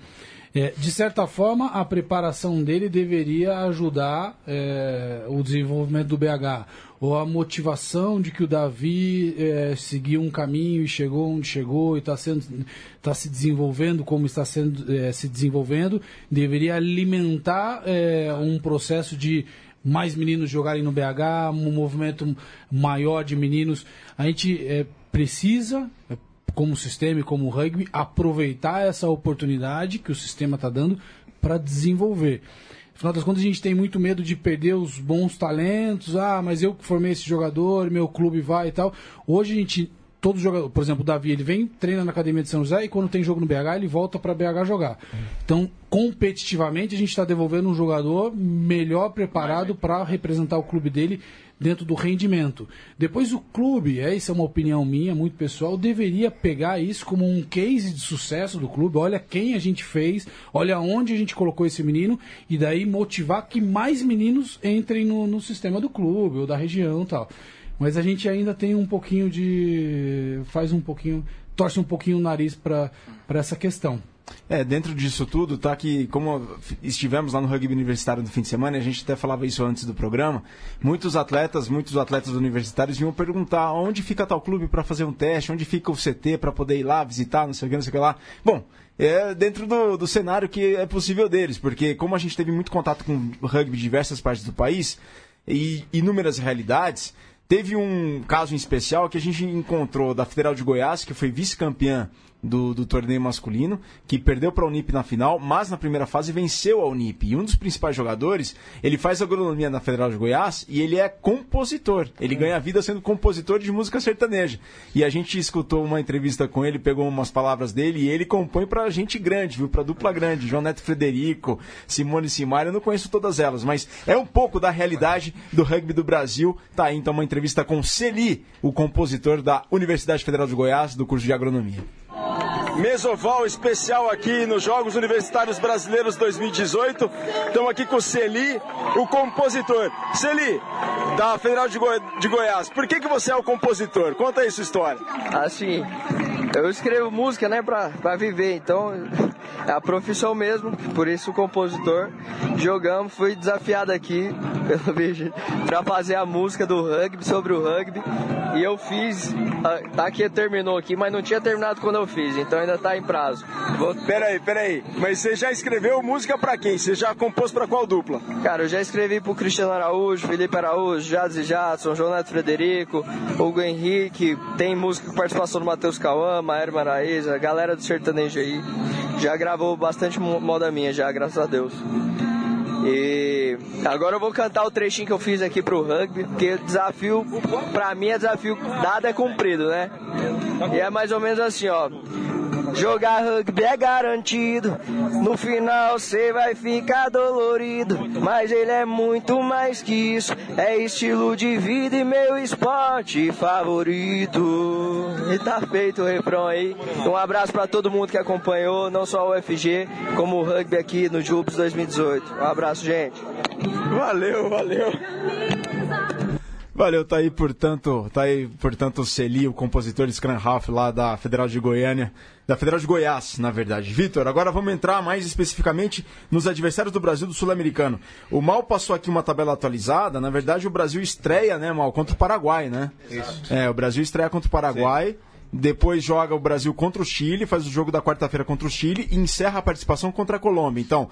É, de certa forma, a preparação dele deveria ajudar é, o desenvolvimento do BH. Ou a motivação de que o Davi é, seguiu um caminho e chegou onde chegou e está tá se desenvolvendo como está sendo, é, se desenvolvendo, deveria alimentar é, um processo de mais meninos jogarem no BH, um movimento maior de meninos. A gente é, precisa, como sistema e como rugby, aproveitar essa oportunidade que o sistema está dando para desenvolver. Afinal das contas, a gente tem muito medo de perder os bons talentos. Ah, mas eu que formei esse jogador, meu clube vai e tal. Hoje a gente todos os jogadores, por exemplo, o Davi, ele vem, treina na academia de São José e quando tem jogo no BH, ele volta para BH jogar. Então, competitivamente, a gente está devolvendo um jogador melhor preparado para representar o clube dele dentro do rendimento. Depois o clube, essa é uma opinião minha, muito pessoal, deveria pegar isso como um case de sucesso do clube. Olha quem a gente fez, olha onde a gente colocou esse menino e daí motivar que mais meninos entrem no, no sistema do clube ou da região e tal. Mas a gente ainda tem um pouquinho de. faz um pouquinho. torce um pouquinho o nariz para essa questão. É, dentro disso tudo, tá que como estivemos lá no rugby universitário no fim de semana, a gente até falava isso antes do programa, muitos atletas, muitos atletas universitários vinham perguntar onde fica tal clube para fazer um teste, onde fica o CT para poder ir lá visitar, não sei o que, não sei o que lá. Bom, é dentro do, do cenário que é possível deles, porque como a gente teve muito contato com rugby de diversas partes do país e inúmeras realidades, Teve um caso em especial que a gente encontrou da Federal de Goiás, que foi vice-campeã do, do torneio masculino, que perdeu para a Unip na final, mas na primeira fase venceu a Unip. E um dos principais jogadores, ele faz agronomia na Federal de Goiás e ele é compositor. Ele ganha vida sendo compositor de música sertaneja. E a gente escutou uma entrevista com ele, pegou umas palavras dele e ele compõe para gente grande, viu? Para dupla grande. João Neto Frederico, Simone Simar, eu não conheço todas elas, mas é um pouco da realidade do rugby do Brasil. Tá aí então uma entrevista com Celi, o compositor da Universidade Federal de Goiás, do curso de agronomia. Mesoval especial aqui nos Jogos Universitários Brasileiros 2018. Estamos aqui com o Celi, o compositor. Celi, da Federal de, Goi de Goiás, por que, que você é o compositor? Conta aí sua história. Assim, eu escrevo música, né, pra, pra viver, então é a profissão mesmo, por isso o compositor. Jogamos, fui desafiado aqui pelo bicho pra fazer a música do rugby, sobre o rugby. E eu fiz, tá aqui terminou aqui, mas não tinha terminado quando eu fiz, então ainda tá em prazo. Vou... Peraí, peraí, mas você já escreveu música pra quem? Você já compôs pra qual dupla? Cara, eu já escrevi pro Cristiano Araújo, Felipe Araújo, Jades e Jadson, João Neto Frederico, Hugo Henrique, tem música com participação do Matheus Cauã, Maero Maraíza, galera do sertanejo aí. Já gravou bastante moda minha já, graças a Deus. E agora eu vou cantar o trechinho que eu fiz aqui pro rugby, porque desafio, pra mim é desafio dado é cumprido, né? E é mais ou menos assim, ó. Jogar rugby é garantido. No final cê vai ficar dolorido. Mas ele é muito mais que isso. É estilo de vida e meu esporte favorito. E tá feito o refrão aí. Um abraço para todo mundo que acompanhou, não só o UFG, como o rugby aqui no Jubes 2018. Um abraço, gente. Valeu, valeu. Valeu, tá aí, portanto, tá aí, portanto, o Celi, o compositor de Scrum Half lá da Federal de Goiânia, da Federal de Goiás, na verdade. Vitor, agora vamos entrar mais especificamente nos adversários do Brasil do Sul-Americano. O Mal passou aqui uma tabela atualizada, na verdade o Brasil estreia, né, Mal, contra o Paraguai, né? Isso. É, o Brasil estreia contra o Paraguai. Sim. Depois joga o Brasil contra o Chile, faz o jogo da quarta-feira contra o Chile e encerra a participação contra a Colômbia. Então,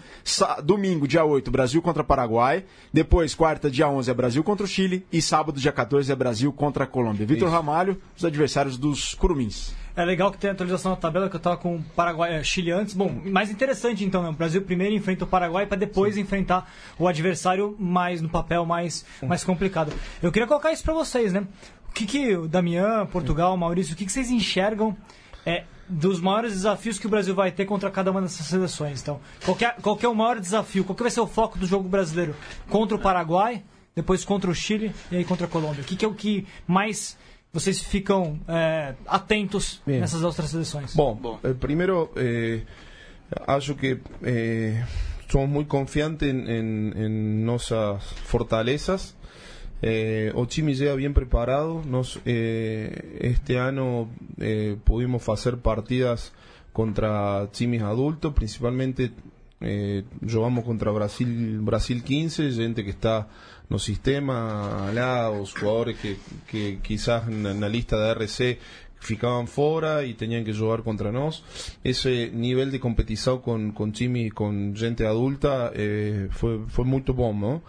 domingo, dia 8, Brasil contra Paraguai. Depois, quarta, dia 11, é Brasil contra o Chile. E sábado, dia 14, é Brasil contra a Colômbia. Vitor Ramalho, os adversários dos Curumins. É legal que tem a atualização na tabela que eu tava com o Paraguai, é, Chile antes. Bom, mais interessante então, né? O Brasil primeiro enfrenta o Paraguai para depois Sim. enfrentar o adversário mais no papel mais, mais complicado. Eu queria colocar isso para vocês, né? O que, que o Damian, Portugal, Maurício, o que, que vocês enxergam é, dos maiores desafios que o Brasil vai ter contra cada uma dessas seleções? Então, qual é, qual é o maior desafio? Qual vai ser o foco do jogo brasileiro? Contra o Paraguai, depois contra o Chile e aí contra a Colômbia. O que, que é o que mais vocês ficam é, atentos Bien. nessas outras seleções? Bom, Bom. Eh, primeiro, eh, acho que eh, somos muito confiantes em nossas fortalezas. Eh, Ochimi llega bien preparado. Nos, eh, este año eh, pudimos hacer partidas contra chimis adultos, principalmente eh, contra Brasil Brasil 15, gente que está sistema, los jugadores que, quizás en la lista de RC ficaban fuera y tenían que jugar contra nos. Ese nivel de competición con, con Chimi con gente adulta fue, fue muy bom,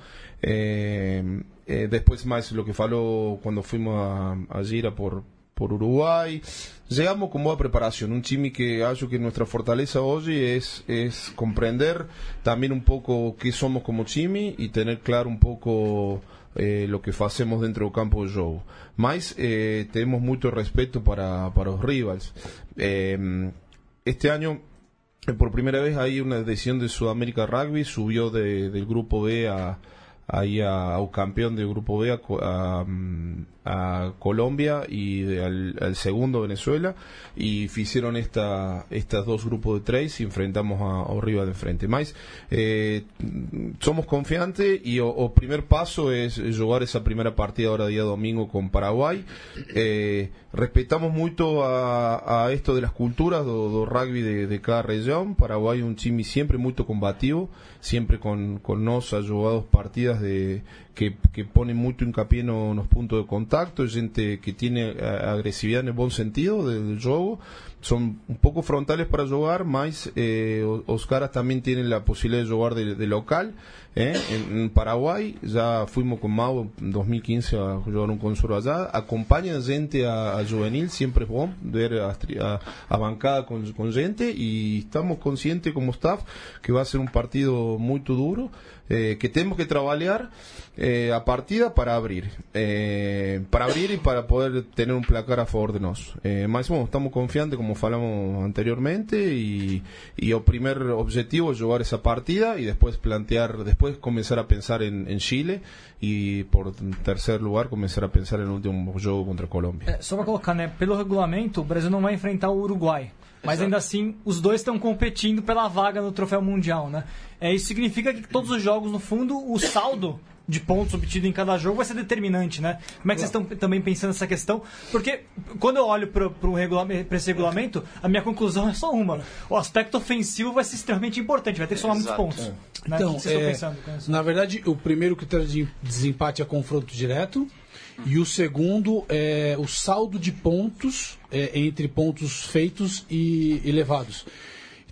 eh, después más lo que faló cuando fuimos a, a Gira por, por Uruguay. Llegamos con buena preparación, un time que acho que nuestra fortaleza hoy es, es comprender también un poco qué somos como time y tener claro un poco eh, lo que hacemos dentro del campo de juego. Mas eh, tenemos mucho respeto para, para los rivals. Eh, este año, eh, por primera vez, hay una decisión de Sudamérica Rugby, subió de- del grupo B a, ahí a, ao campeón del grupo B a, a, mm, a Colombia y al, segundo Venezuela y hicieron esta, estas dos grupos de tres y enfrentamos a, a Riva de frente. Mas eh, somos confiantes y o, primer paso es jugar esa primera partida ahora día domingo con Paraguay. Eh, respetamos mucho a, esto de las culturas do, rugby de, cada región. Paraguay un time siempre muy combativo, siempre con, con nos ha jugado partidas de que, que ponen mucho hincapié no- nos puntos de contacto, gente que tiene eh, agresividad en el buen sentido del, juego. Son un poco frontales para jugar, mas eh, o- os caras también tienen la posibilidad de jugar de local. ¿Eh? En, en Paraguay ya fuimos con Mau en 2015 a jugar un consoro allá. Acompaña gente a, a juvenil, siempre es bueno ver a, a- a bancada con, con gente y estamos conscientes como staff que va a ser un partido muy duro. eh, que tenemos que trabajar eh, a partida para abrir eh, para abrir y para poder tener un placar a favor de nosotros eh, más bueno, estamos confiantes como falamos anteriormente y, y el primer objetivo es jugar esa partida y después plantear después comenzar a pensar en, en Chile y por tercer lugar comenzar a pensar en el último juego contra Colombia É, só pra colocar, né? Pelo regulamento, o Brasil não vai enfrentar o Uruguai. Mas ainda assim, os dois estão competindo pela vaga no troféu mundial, né? É, isso significa que todos os jogos, no fundo, o saldo de pontos obtido em cada jogo vai ser determinante, né? Como é que vocês estão também pensando nessa questão? Porque quando eu olho para esse regulamento, a minha conclusão é só uma. O aspecto ofensivo vai ser extremamente importante, vai ter que somar muitos Exato. pontos. Né? Então, o que vocês estão é, pensando na verdade, o primeiro critério de desempate é confronto direto. E o segundo é o saldo de pontos é, entre pontos feitos e, e levados.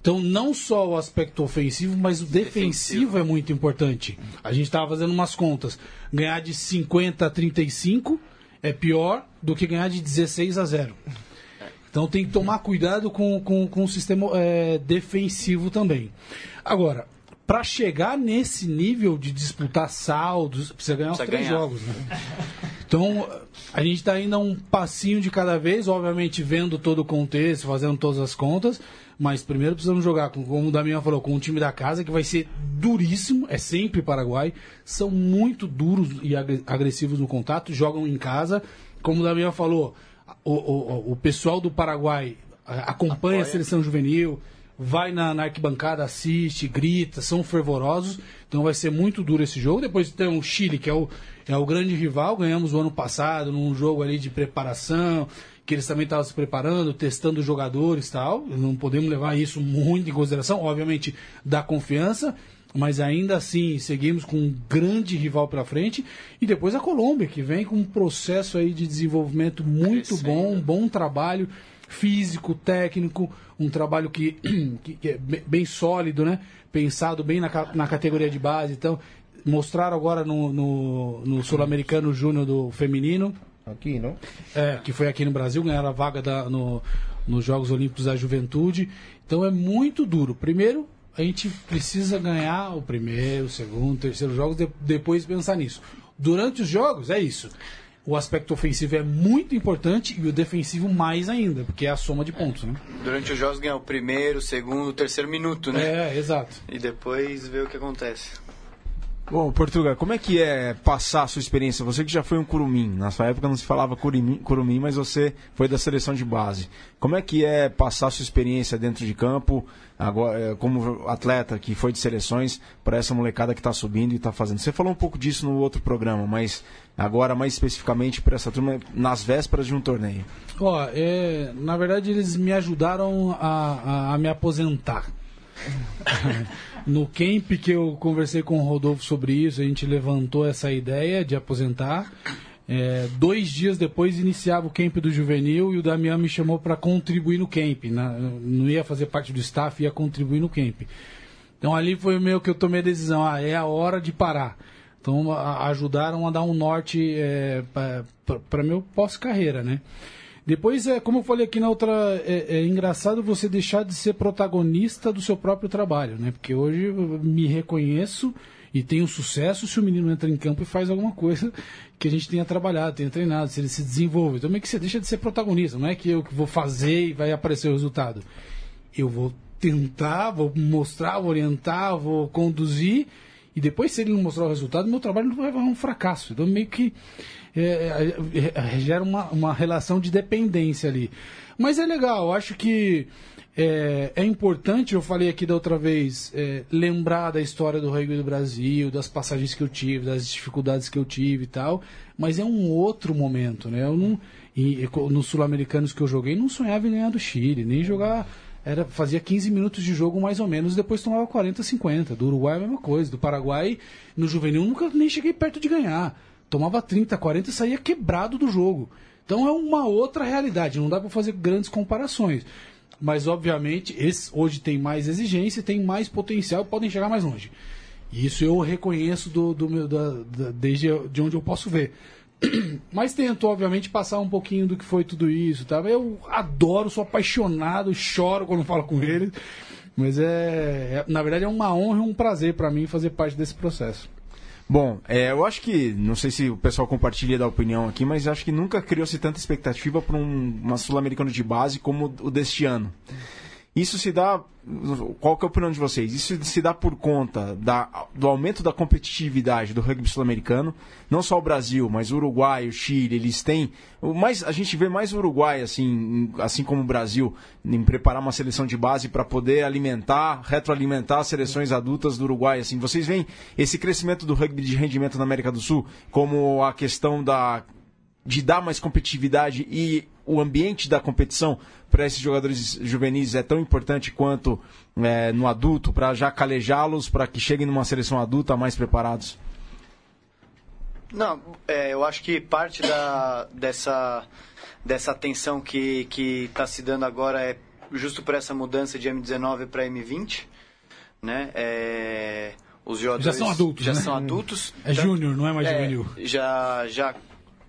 Então, não só o aspecto ofensivo, mas o defensivo, é muito importante. A gente estava fazendo umas contas. Ganhar de 50 a 35 é pior do que ganhar de 16 a 0. Então tem que tomar cuidado com, com, com o sistema é, defensivo também. Agora, para chegar nesse nível de disputar saldos, precisa ganhar Precisa os três ganhar. jogos. Né? Então, a gente está indo a um passinho de cada vez, obviamente vendo todo o contexto, fazendo todas as contas, mas primeiro precisamos jogar, com, como o Damião falou, com o time da casa, que vai ser duríssimo, é sempre Paraguai, são muito duros e agre- agressivos no contato, jogam em casa, como o Damião falou, o, o, o pessoal do Paraguai acompanha a seleção juvenil, vai na, na arquibancada, assiste, grita, são fervorosos. Então vai ser muito duro esse jogo. Depois tem o Chile, que é o, é o grande rival. Ganhamos o ano passado num jogo ali de preparação, que eles também estavam se preparando, testando jogadores e tal. Não podemos levar isso muito em consideração. Obviamente, dá confiança. Mas ainda assim, seguimos com um grande rival pela frente. E depois a Colômbia, que vem com um processo aí de desenvolvimento muito bom, um bom trabalho físico, técnico, um trabalho que, que- é be- bem sólido, né? Pensado bem na, na categoria de base. Então, mostraram agora no, no, no Sul-Americano Júnior do Feminino, aquí no é, que foi aqui no Brasil, ganharam a vaga da- no, nos Jogos Olímpicos da Juventude. Então é muito duro. Primeiro, a gente precisa ganhar o primeiro, o segundo, o terceiro jogos, de- depois pensar nisso. Durante os jogos, é isso. O aspecto ofensivo é muito importante e o defensivo mais ainda, porque é a soma de pontos, né? Durante os jogos ganha o primeiro, o segundo, o terceiro minuto, né? É, exato. E depois ver o que acontece. Bom, Portugal, como é que é passar a sua experiência? Você que já foi um curumim, na sua época não se falava curumim, curumim, mas você foi da seleção de base. Como é que é passar a sua experiência dentro de campo, agora é, como atleta que foi de seleções, para essa molecada que está subindo e está fazendo? Você falou um pouco disso no outro programa, mas agora mais especificamente para essa turma nas vésperas de um torneio. Ó, é, na verdade eles me ajudaram a, a- a me aposentar. no camp que eu conversei com o Rodolfo sobre isso, a gente levantou essa ideia de aposentar. É, dois dias depois iniciava o camp do juvenil e o Damião me chamou para contribuir no camp. na- não ia fazer parte do staff, ia contribuir no camp. Então ali foi meio que eu tomei a decisão, ah, é a hora de parar. Então a- ajudaram a dar um norte para meu pós-carreira, né? Depois, é, como eu falei aqui na outra, é, é engraçado você deixar de ser protagonista do seu próprio trabalho, né? Porque hoje eu me reconheço e tenho sucesso se o menino entra em campo e faz alguma coisa que a gente tenha trabalhado, tenha treinado, se ele se desenvolve. Então, meio que você deixa de ser protagonista, não é que eu vou fazer e vai aparecer o resultado. Eu vou tentar, vou mostrar, vou orientar, vou conduzir, e depois, se ele não mostrar o resultado, meu trabalho vai um fracasso. Então, meio que é, é, é, gera uma, uma relação de dependência ali. Mas é legal, acho que é, é, importante, eu falei aqui da outra vez, é, lembrar da história do rugby do Brasil, das passagens que eu tive, das dificuldades que eu tive e tal, mas é um outro momento, né? Eu não, e, nos sul-americanos que eu joguei, não sonhava em ganhar do Chile, nem jogar. Era, fazia 15 minutos de jogo mais ou menos, depois tomava 40, 50. Do Uruguai a mesma coisa. Do Paraguai, no juvenil, nunca nem cheguei perto de ganhar. Tomava 30, 40 e saía quebrado do jogo. Então é uma outra realidade, não dá para fazer grandes comparações mas obviamente esse hoje tem mais exigência, tem mais potencial, podem chegar mais longe. E isso eu reconheço do, do meu, da, da, desde de onde eu posso ver. Mas tento, obviamente, passar um pouquinho do que foi tudo isso. Tá? Eu adoro, sou apaixonado, choro quando falo com eles. Mas é, é na verdade, é uma honra e um prazer para mim fazer parte desse processo. Bom, é, eu acho que, não sei se o pessoal compartilha da opinião aqui, mas acho que nunca criou-se tanta expectativa para um, uma Sul-Americana de base como o deste ano. Isso se dá. Qual que é a opinião de vocês? Isso se dá por conta da, do aumento da competitividade do rugby sul-americano. Não só o Brasil, mas o Uruguai, o Chile, eles têm. Mais, a gente vê mais o Uruguai, assim, assim como o Brasil, em preparar uma seleção de base para poder alimentar, retroalimentar as seleções adultas do Uruguai. Assim, vocês veem esse crescimento do rugby de rendimento na América do Sul como a questão da de dar mais competitividade e o ambiente da competição para esses jogadores juvenis é tão importante quanto é, no adulto, para já calejá-los, para que cheguem numa seleção adulta mais preparados? Não, é, eu acho que parte da, dessa, dessa atenção que está se dando agora é justo por essa mudança de M19 para M20, né? É, os jogadores já são adultos, já né? são adultos. É júnior, não é mais é, juvenil. Já, já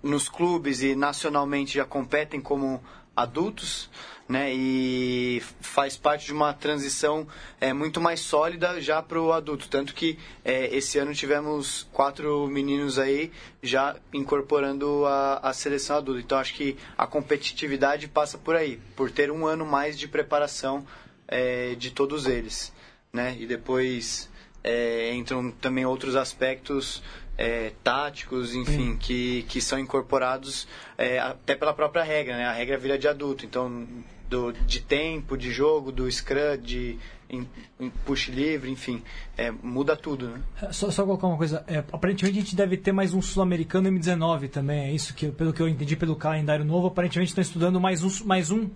nos clubes e nacionalmente já competem como adultos, né? E faz parte de uma transição é, muito mais sólida já para o adulto. Tanto que é, esse ano tivemos quatro meninos aí já incorporando a, a seleção adulta. Então acho que a competitividade passa por aí, por ter um ano mais de preparação é, de todos eles, né? E depois é, entram também outros aspectos é, táticos, enfim, que, que são incorporados é, até pela própria regra, né? A regra vira de adulto, então do, de tempo, de jogo, do scrum, de em, em push livre, enfim, é, muda tudo, né? Só, só colocar uma coisa, é, aparentemente a gente deve ter mais um sul-americano M19 também, é isso que, pelo que eu entendi pelo calendário novo, aparentemente estão estudando mais um, mais um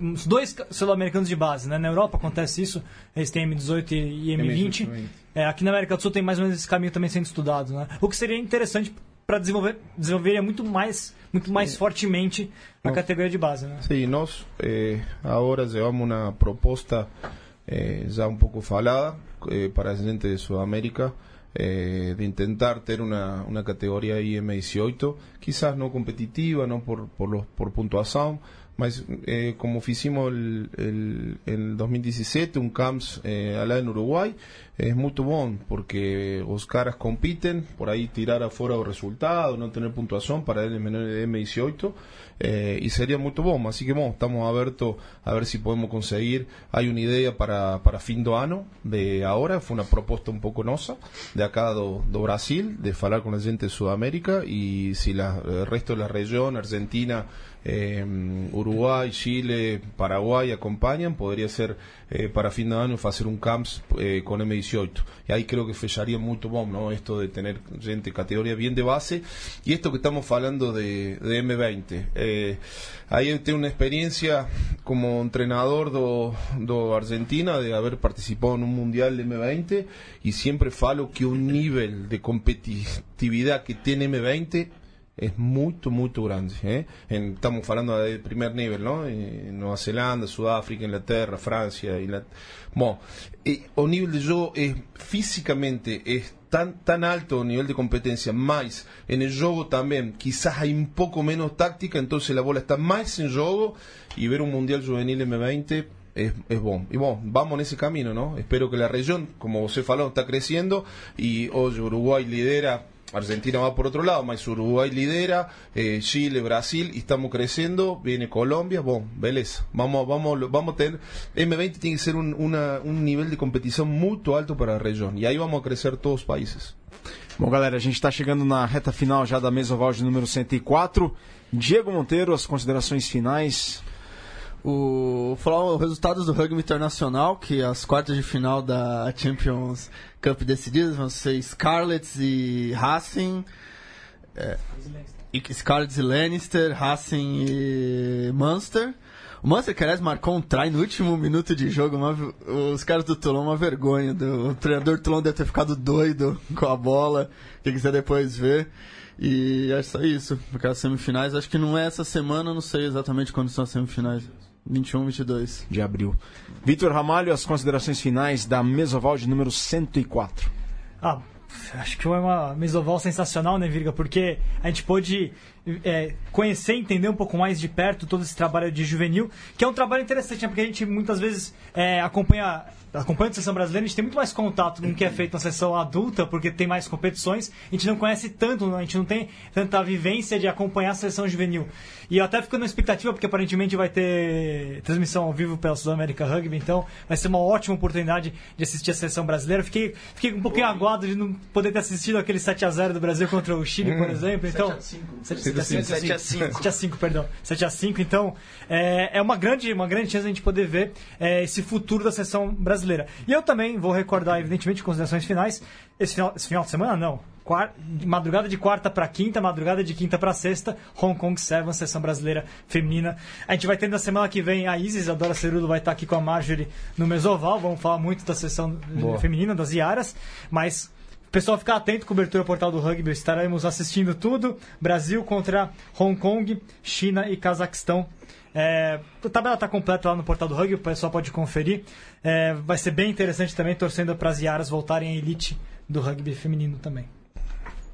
uns dois sul-americanos de base, né? Na Europa acontece isso, eles têm M18 e M20. M20 é, aqui na América do Sul tem mais ou menos esse caminho também sendo estudado, né? O que seria interessante para desenvolver, desenvolver muito mais, muito mais fortemente a nós, categoria de base, né? Sim, nós eh, agora levamos uma proposta eh, já um pouco falada eh, para a gente de Sudamérica eh, de intentar ter una, una categoría IM18, quizás no competitiva, no por, por, los, por puntuación, mas eh, como hicimos el, el, el 2017, un CAMS eh, allá en Uruguay, es muy bom, porque los caras compiten, por ahí tirar afuera o resultado, no tener puntuación para el M18, eh, y sería muy bom. Así que bueno, estamos abiertos a ver si podemos conseguir. Hay una idea para, para fin de año de ahora, fue una propuesta un poco nosa de acá do, do Brasil, de hablar con la gente de Sudamérica, y si la, el resto de la región, Argentina, eh, Uruguay, Chile, Paraguay acompañan, podría ser eh, para fin de año hacer un camps eh, con M18. Y ahí creo que fecharía mucho bom, ¿no? Esto de tener gente categoría bien de base y esto que estamos hablando de, de M20. Eh, ahí tengo una experiencia como entrenador do, do Argentina de haber participado en un mundial de M20 y siempre falo que un nivel de competitividad que tiene M20 es muy, muy grande. ¿eh? Estamos hablando de primer nivel, ¿no? En Nueva Zelanda, Sudáfrica, Inglaterra, Francia. Inglaterra. Bueno, eh, o de yo es físicamente es tan, tan alto nivel de competencia, más en el juego también, quizás hay un poco menos táctica, entonces la bola está más en juego y ver un Mundial Juvenil M20 es, es bueno. Y bueno, vamos en ese camino, ¿no? Espero que la región, como José faló, está creciendo y hoy Uruguay lidera Argentina va por otro lado, más Uruguay lidera, eh, Chile, Brasil, y estamos creciendo, viene Colombia, bueno, beleza, vamos, vamos, vamos a tener, M20 tiene que ser un, una, un nivel de competição muito alto para a região, e aí vamos a crescer todos os países. Bom, galera, a gente está chegando na reta final já da mesa oval de número 104. Diego Monteiro, as considerações finais. O, falar os resultados do rugby internacional, que as quartas de final da Champions Cup decididas vão ser Scarlets e Racing. É, Scarlets e Lannister, Racing e Munster. O Munster, aliás marcou um try no último minuto de jogo. Uma, os caras do Toulon, uma vergonha. O treinador do Toulon deve ter ficado doido com a bola. Quem quiser depois ver. E é só isso. Porque as semifinais, acho que não é essa semana, não sei exatamente quando são as semifinais. 21, 22 de abril. Vitor Ramalho, as considerações finais da Mesoval de número 104. Ah, acho que foi uma Mesoval sensacional, né, Virga? Porque a gente pôde é, conhecer, entender um pouco mais de perto todo esse trabalho de juvenil, que é um trabalho interessante, né? Porque a gente muitas vezes é, acompanha acompanhando a seleção brasileira, a gente tem muito mais contato com o que é feito na seleção adulta, porque tem mais competições. A gente não conhece tanto, a gente não tem tanta vivência de acompanhar a seleção juvenil. E eu até fico na expectativa, porque aparentemente vai ter transmissão ao vivo pela Sudamérica Rugby, então vai ser uma ótima oportunidade de assistir a seleção brasileira. Fiquei, fiquei um pouquinho aguado de não poder ter assistido aquele 7x0 do Brasil contra o Chile, por exemplo. Então, 7x5. 7x5, perdão. 7x5, então é, é uma, grande, uma grande chance a gente poder ver é, esse futuro da seleção brasileira. E eu também vou recordar, evidentemente, considerações finais. Esse final, esse final de semana, não madrugada de quarta para quinta, madrugada de quinta para sexta, Hong Kong Seven, seleção brasileira feminina. A gente vai ter na semana que vem a Isis, a Dora Cerulo vai estar aqui com a Marjorie no Mesoval. Vamos falar muito da Boa. feminina, das Iaras, mas pessoal ficar atento, cobertura portal do rugby, estaremos assistindo tudo. Brasil contra Hong Kong, China e Cazaquistão. É, a tabela está completa lá no portal do rugby, o pessoal pode conferir. É, vai ser bem interessante também, torcendo para as Iaras voltarem à elite do rugby feminino também.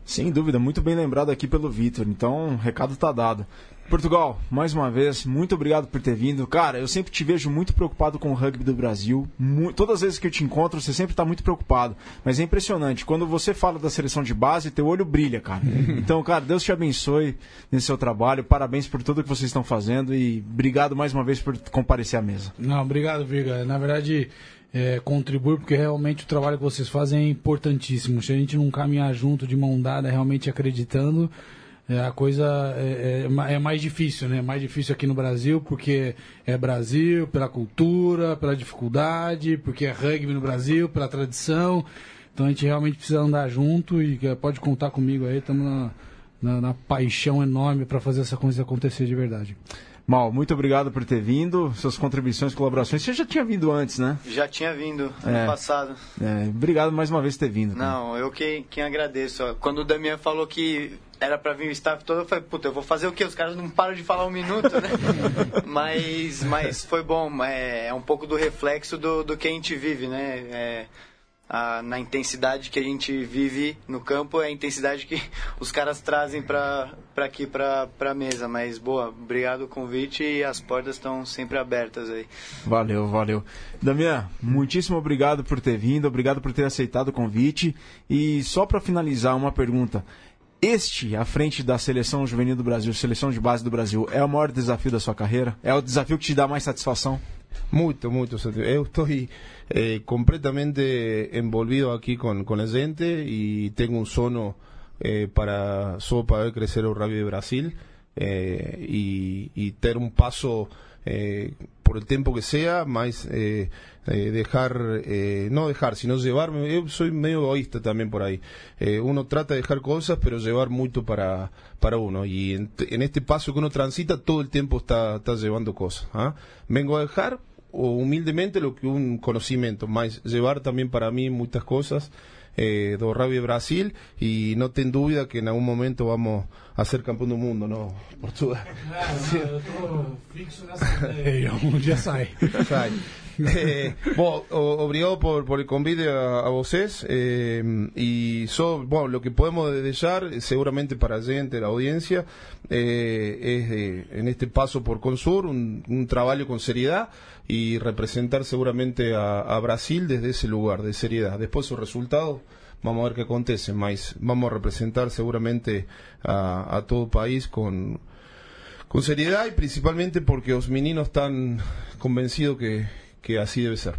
Sem dúvida, muito bem lembrado aqui pelo Vitor. Então, recado está dado. Portugal, mais uma vez, muito obrigado por ter vindo. Cara, eu sempre te vejo muito preocupado com o rugby do Brasil. Todas as vezes que eu te encontro, você sempre está muito preocupado. Mas é impressionante. Quando você fala da seleção de base, teu olho brilha, cara. Então, cara, Deus te abençoe nesse seu trabalho. Parabéns por tudo que vocês estão fazendo e obrigado mais uma vez por comparecer à mesa. Não, obrigado, Viga. Na verdade, é, contribui, porque realmente o trabalho que vocês fazem é importantíssimo. Se a gente não caminhar junto de mão dada, realmente acreditando, é, a coisa é, é, é, mais difícil, né? Mais difícil aqui no Brasil, porque é Brasil, pela cultura, pela dificuldade, porque é rugby no Brasil, pela tradição. Então a gente realmente precisa andar junto e pode contar comigo aí, estamos na, na, na paixão enorme para fazer essa coisa acontecer de verdade. Mal, muito obrigado por ter vindo, suas contribuições, colaborações. Você já tinha vindo antes, né? Já tinha vindo ano é, passado. É, obrigado mais uma vez por ter vindo. Não, eu quem, quem agradeço. Quando o Damian falou que era para vir o staff todo, eu falei, puta, eu vou fazer o quê? Os caras não param de falar um minuto, né? mas, mas foi bom, é, é, um pouco do reflexo do, do que a gente vive, né? É, na intensidade que a gente vive no campo, é a intensidade que os caras trazem para aqui, para a mesa. Mas, boa, obrigado o convite e as portas estão sempre abertas aí. Valeu, valeu. Damian, muitíssimo obrigado por ter vindo, obrigado por ter aceitado o convite. E só para finalizar, uma pergunta. Este, à frente da seleção juvenil do Brasil, seleção de base do Brasil, é o maior desafio da sua carreira? É o desafio que te dá mais satisfação? Muito, muito. Eu estou eh, completamente envolvido aquí con, con la gente y tengo un sono eh, para solo para ver crecer el rugby de Brasil eh, y, y, tener un paso eh, por el tiempo que sea, más eh, eh, dejar, no dejar, sino llevarme, yo soy medio egoísta también por ahí, uno trata de dejar cosas, pero llevar mucho para, para uno, y en, en este paso que uno transita, todo el tiempo está, está llevando cosas. ¿ah? Vengo a dejar, o humildemente lo que un conocimiento, más llevar también para mí muchas cosas eh, do Rugby Brasil y no ten duda que en algún momento vamos a ser campeón del mundo, ¿no? Portugal. Um dia sai. sai. Eh, o- obrigado por, por el convite a, a eh, y so, bueno, lo que podemos dejar, seguramente para gente, la audiencia, eh, es de, en este paso por Consur un, un trabajo con seriedad y representar seguramente a, a Brasil desde ese lugar de seriedad. Después sus resultados, vamos a ver qué acontece, mas vamos a representar seguramente a, a todo país con, con seriedad y principalmente porque los meninos están convencidos que, que así debe ser.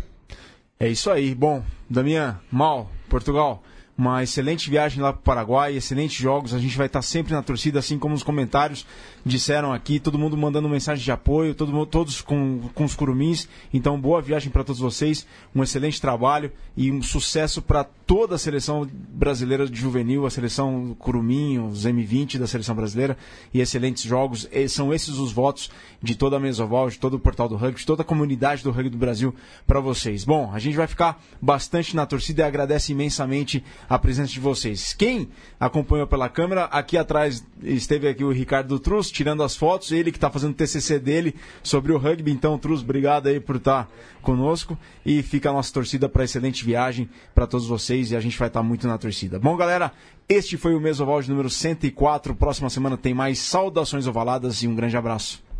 É isso aí. Bom, Damian, Mal, Portugal, uma excelente viagem lá para o Paraguai, excelentes jogos. A gente vai estar sempre na torcida, assim como os comentários disseram aqui. Todo mundo mandando mensagem de apoio, todo todos com, com os curumins. Então, boa viagem para todos vocês, um excelente trabalho e um sucesso para toda a seleção brasileira de juvenil, a seleção curumim, os M20 da seleção brasileira e excelentes jogos. E são esses os votos de toda a Mesoval, de todo o portal do rugby, de toda a comunidade do rugby do Brasil para vocês. Bom, a gente vai ficar bastante na torcida e agradece imensamente a presença de vocês. Quem acompanhou pela câmera, aqui atrás esteve aqui o Ricardo Trus tirando as fotos, ele que está fazendo o TCC dele sobre o rugby. Então, Trus, obrigado aí por estar conosco e fica a nossa torcida para excelente viagem para todos vocês e a gente vai estar muito na torcida. Bom, galera, este foi o Mesoval de número 104. Próxima semana tem mais saudações ovaladas e um grande abraço.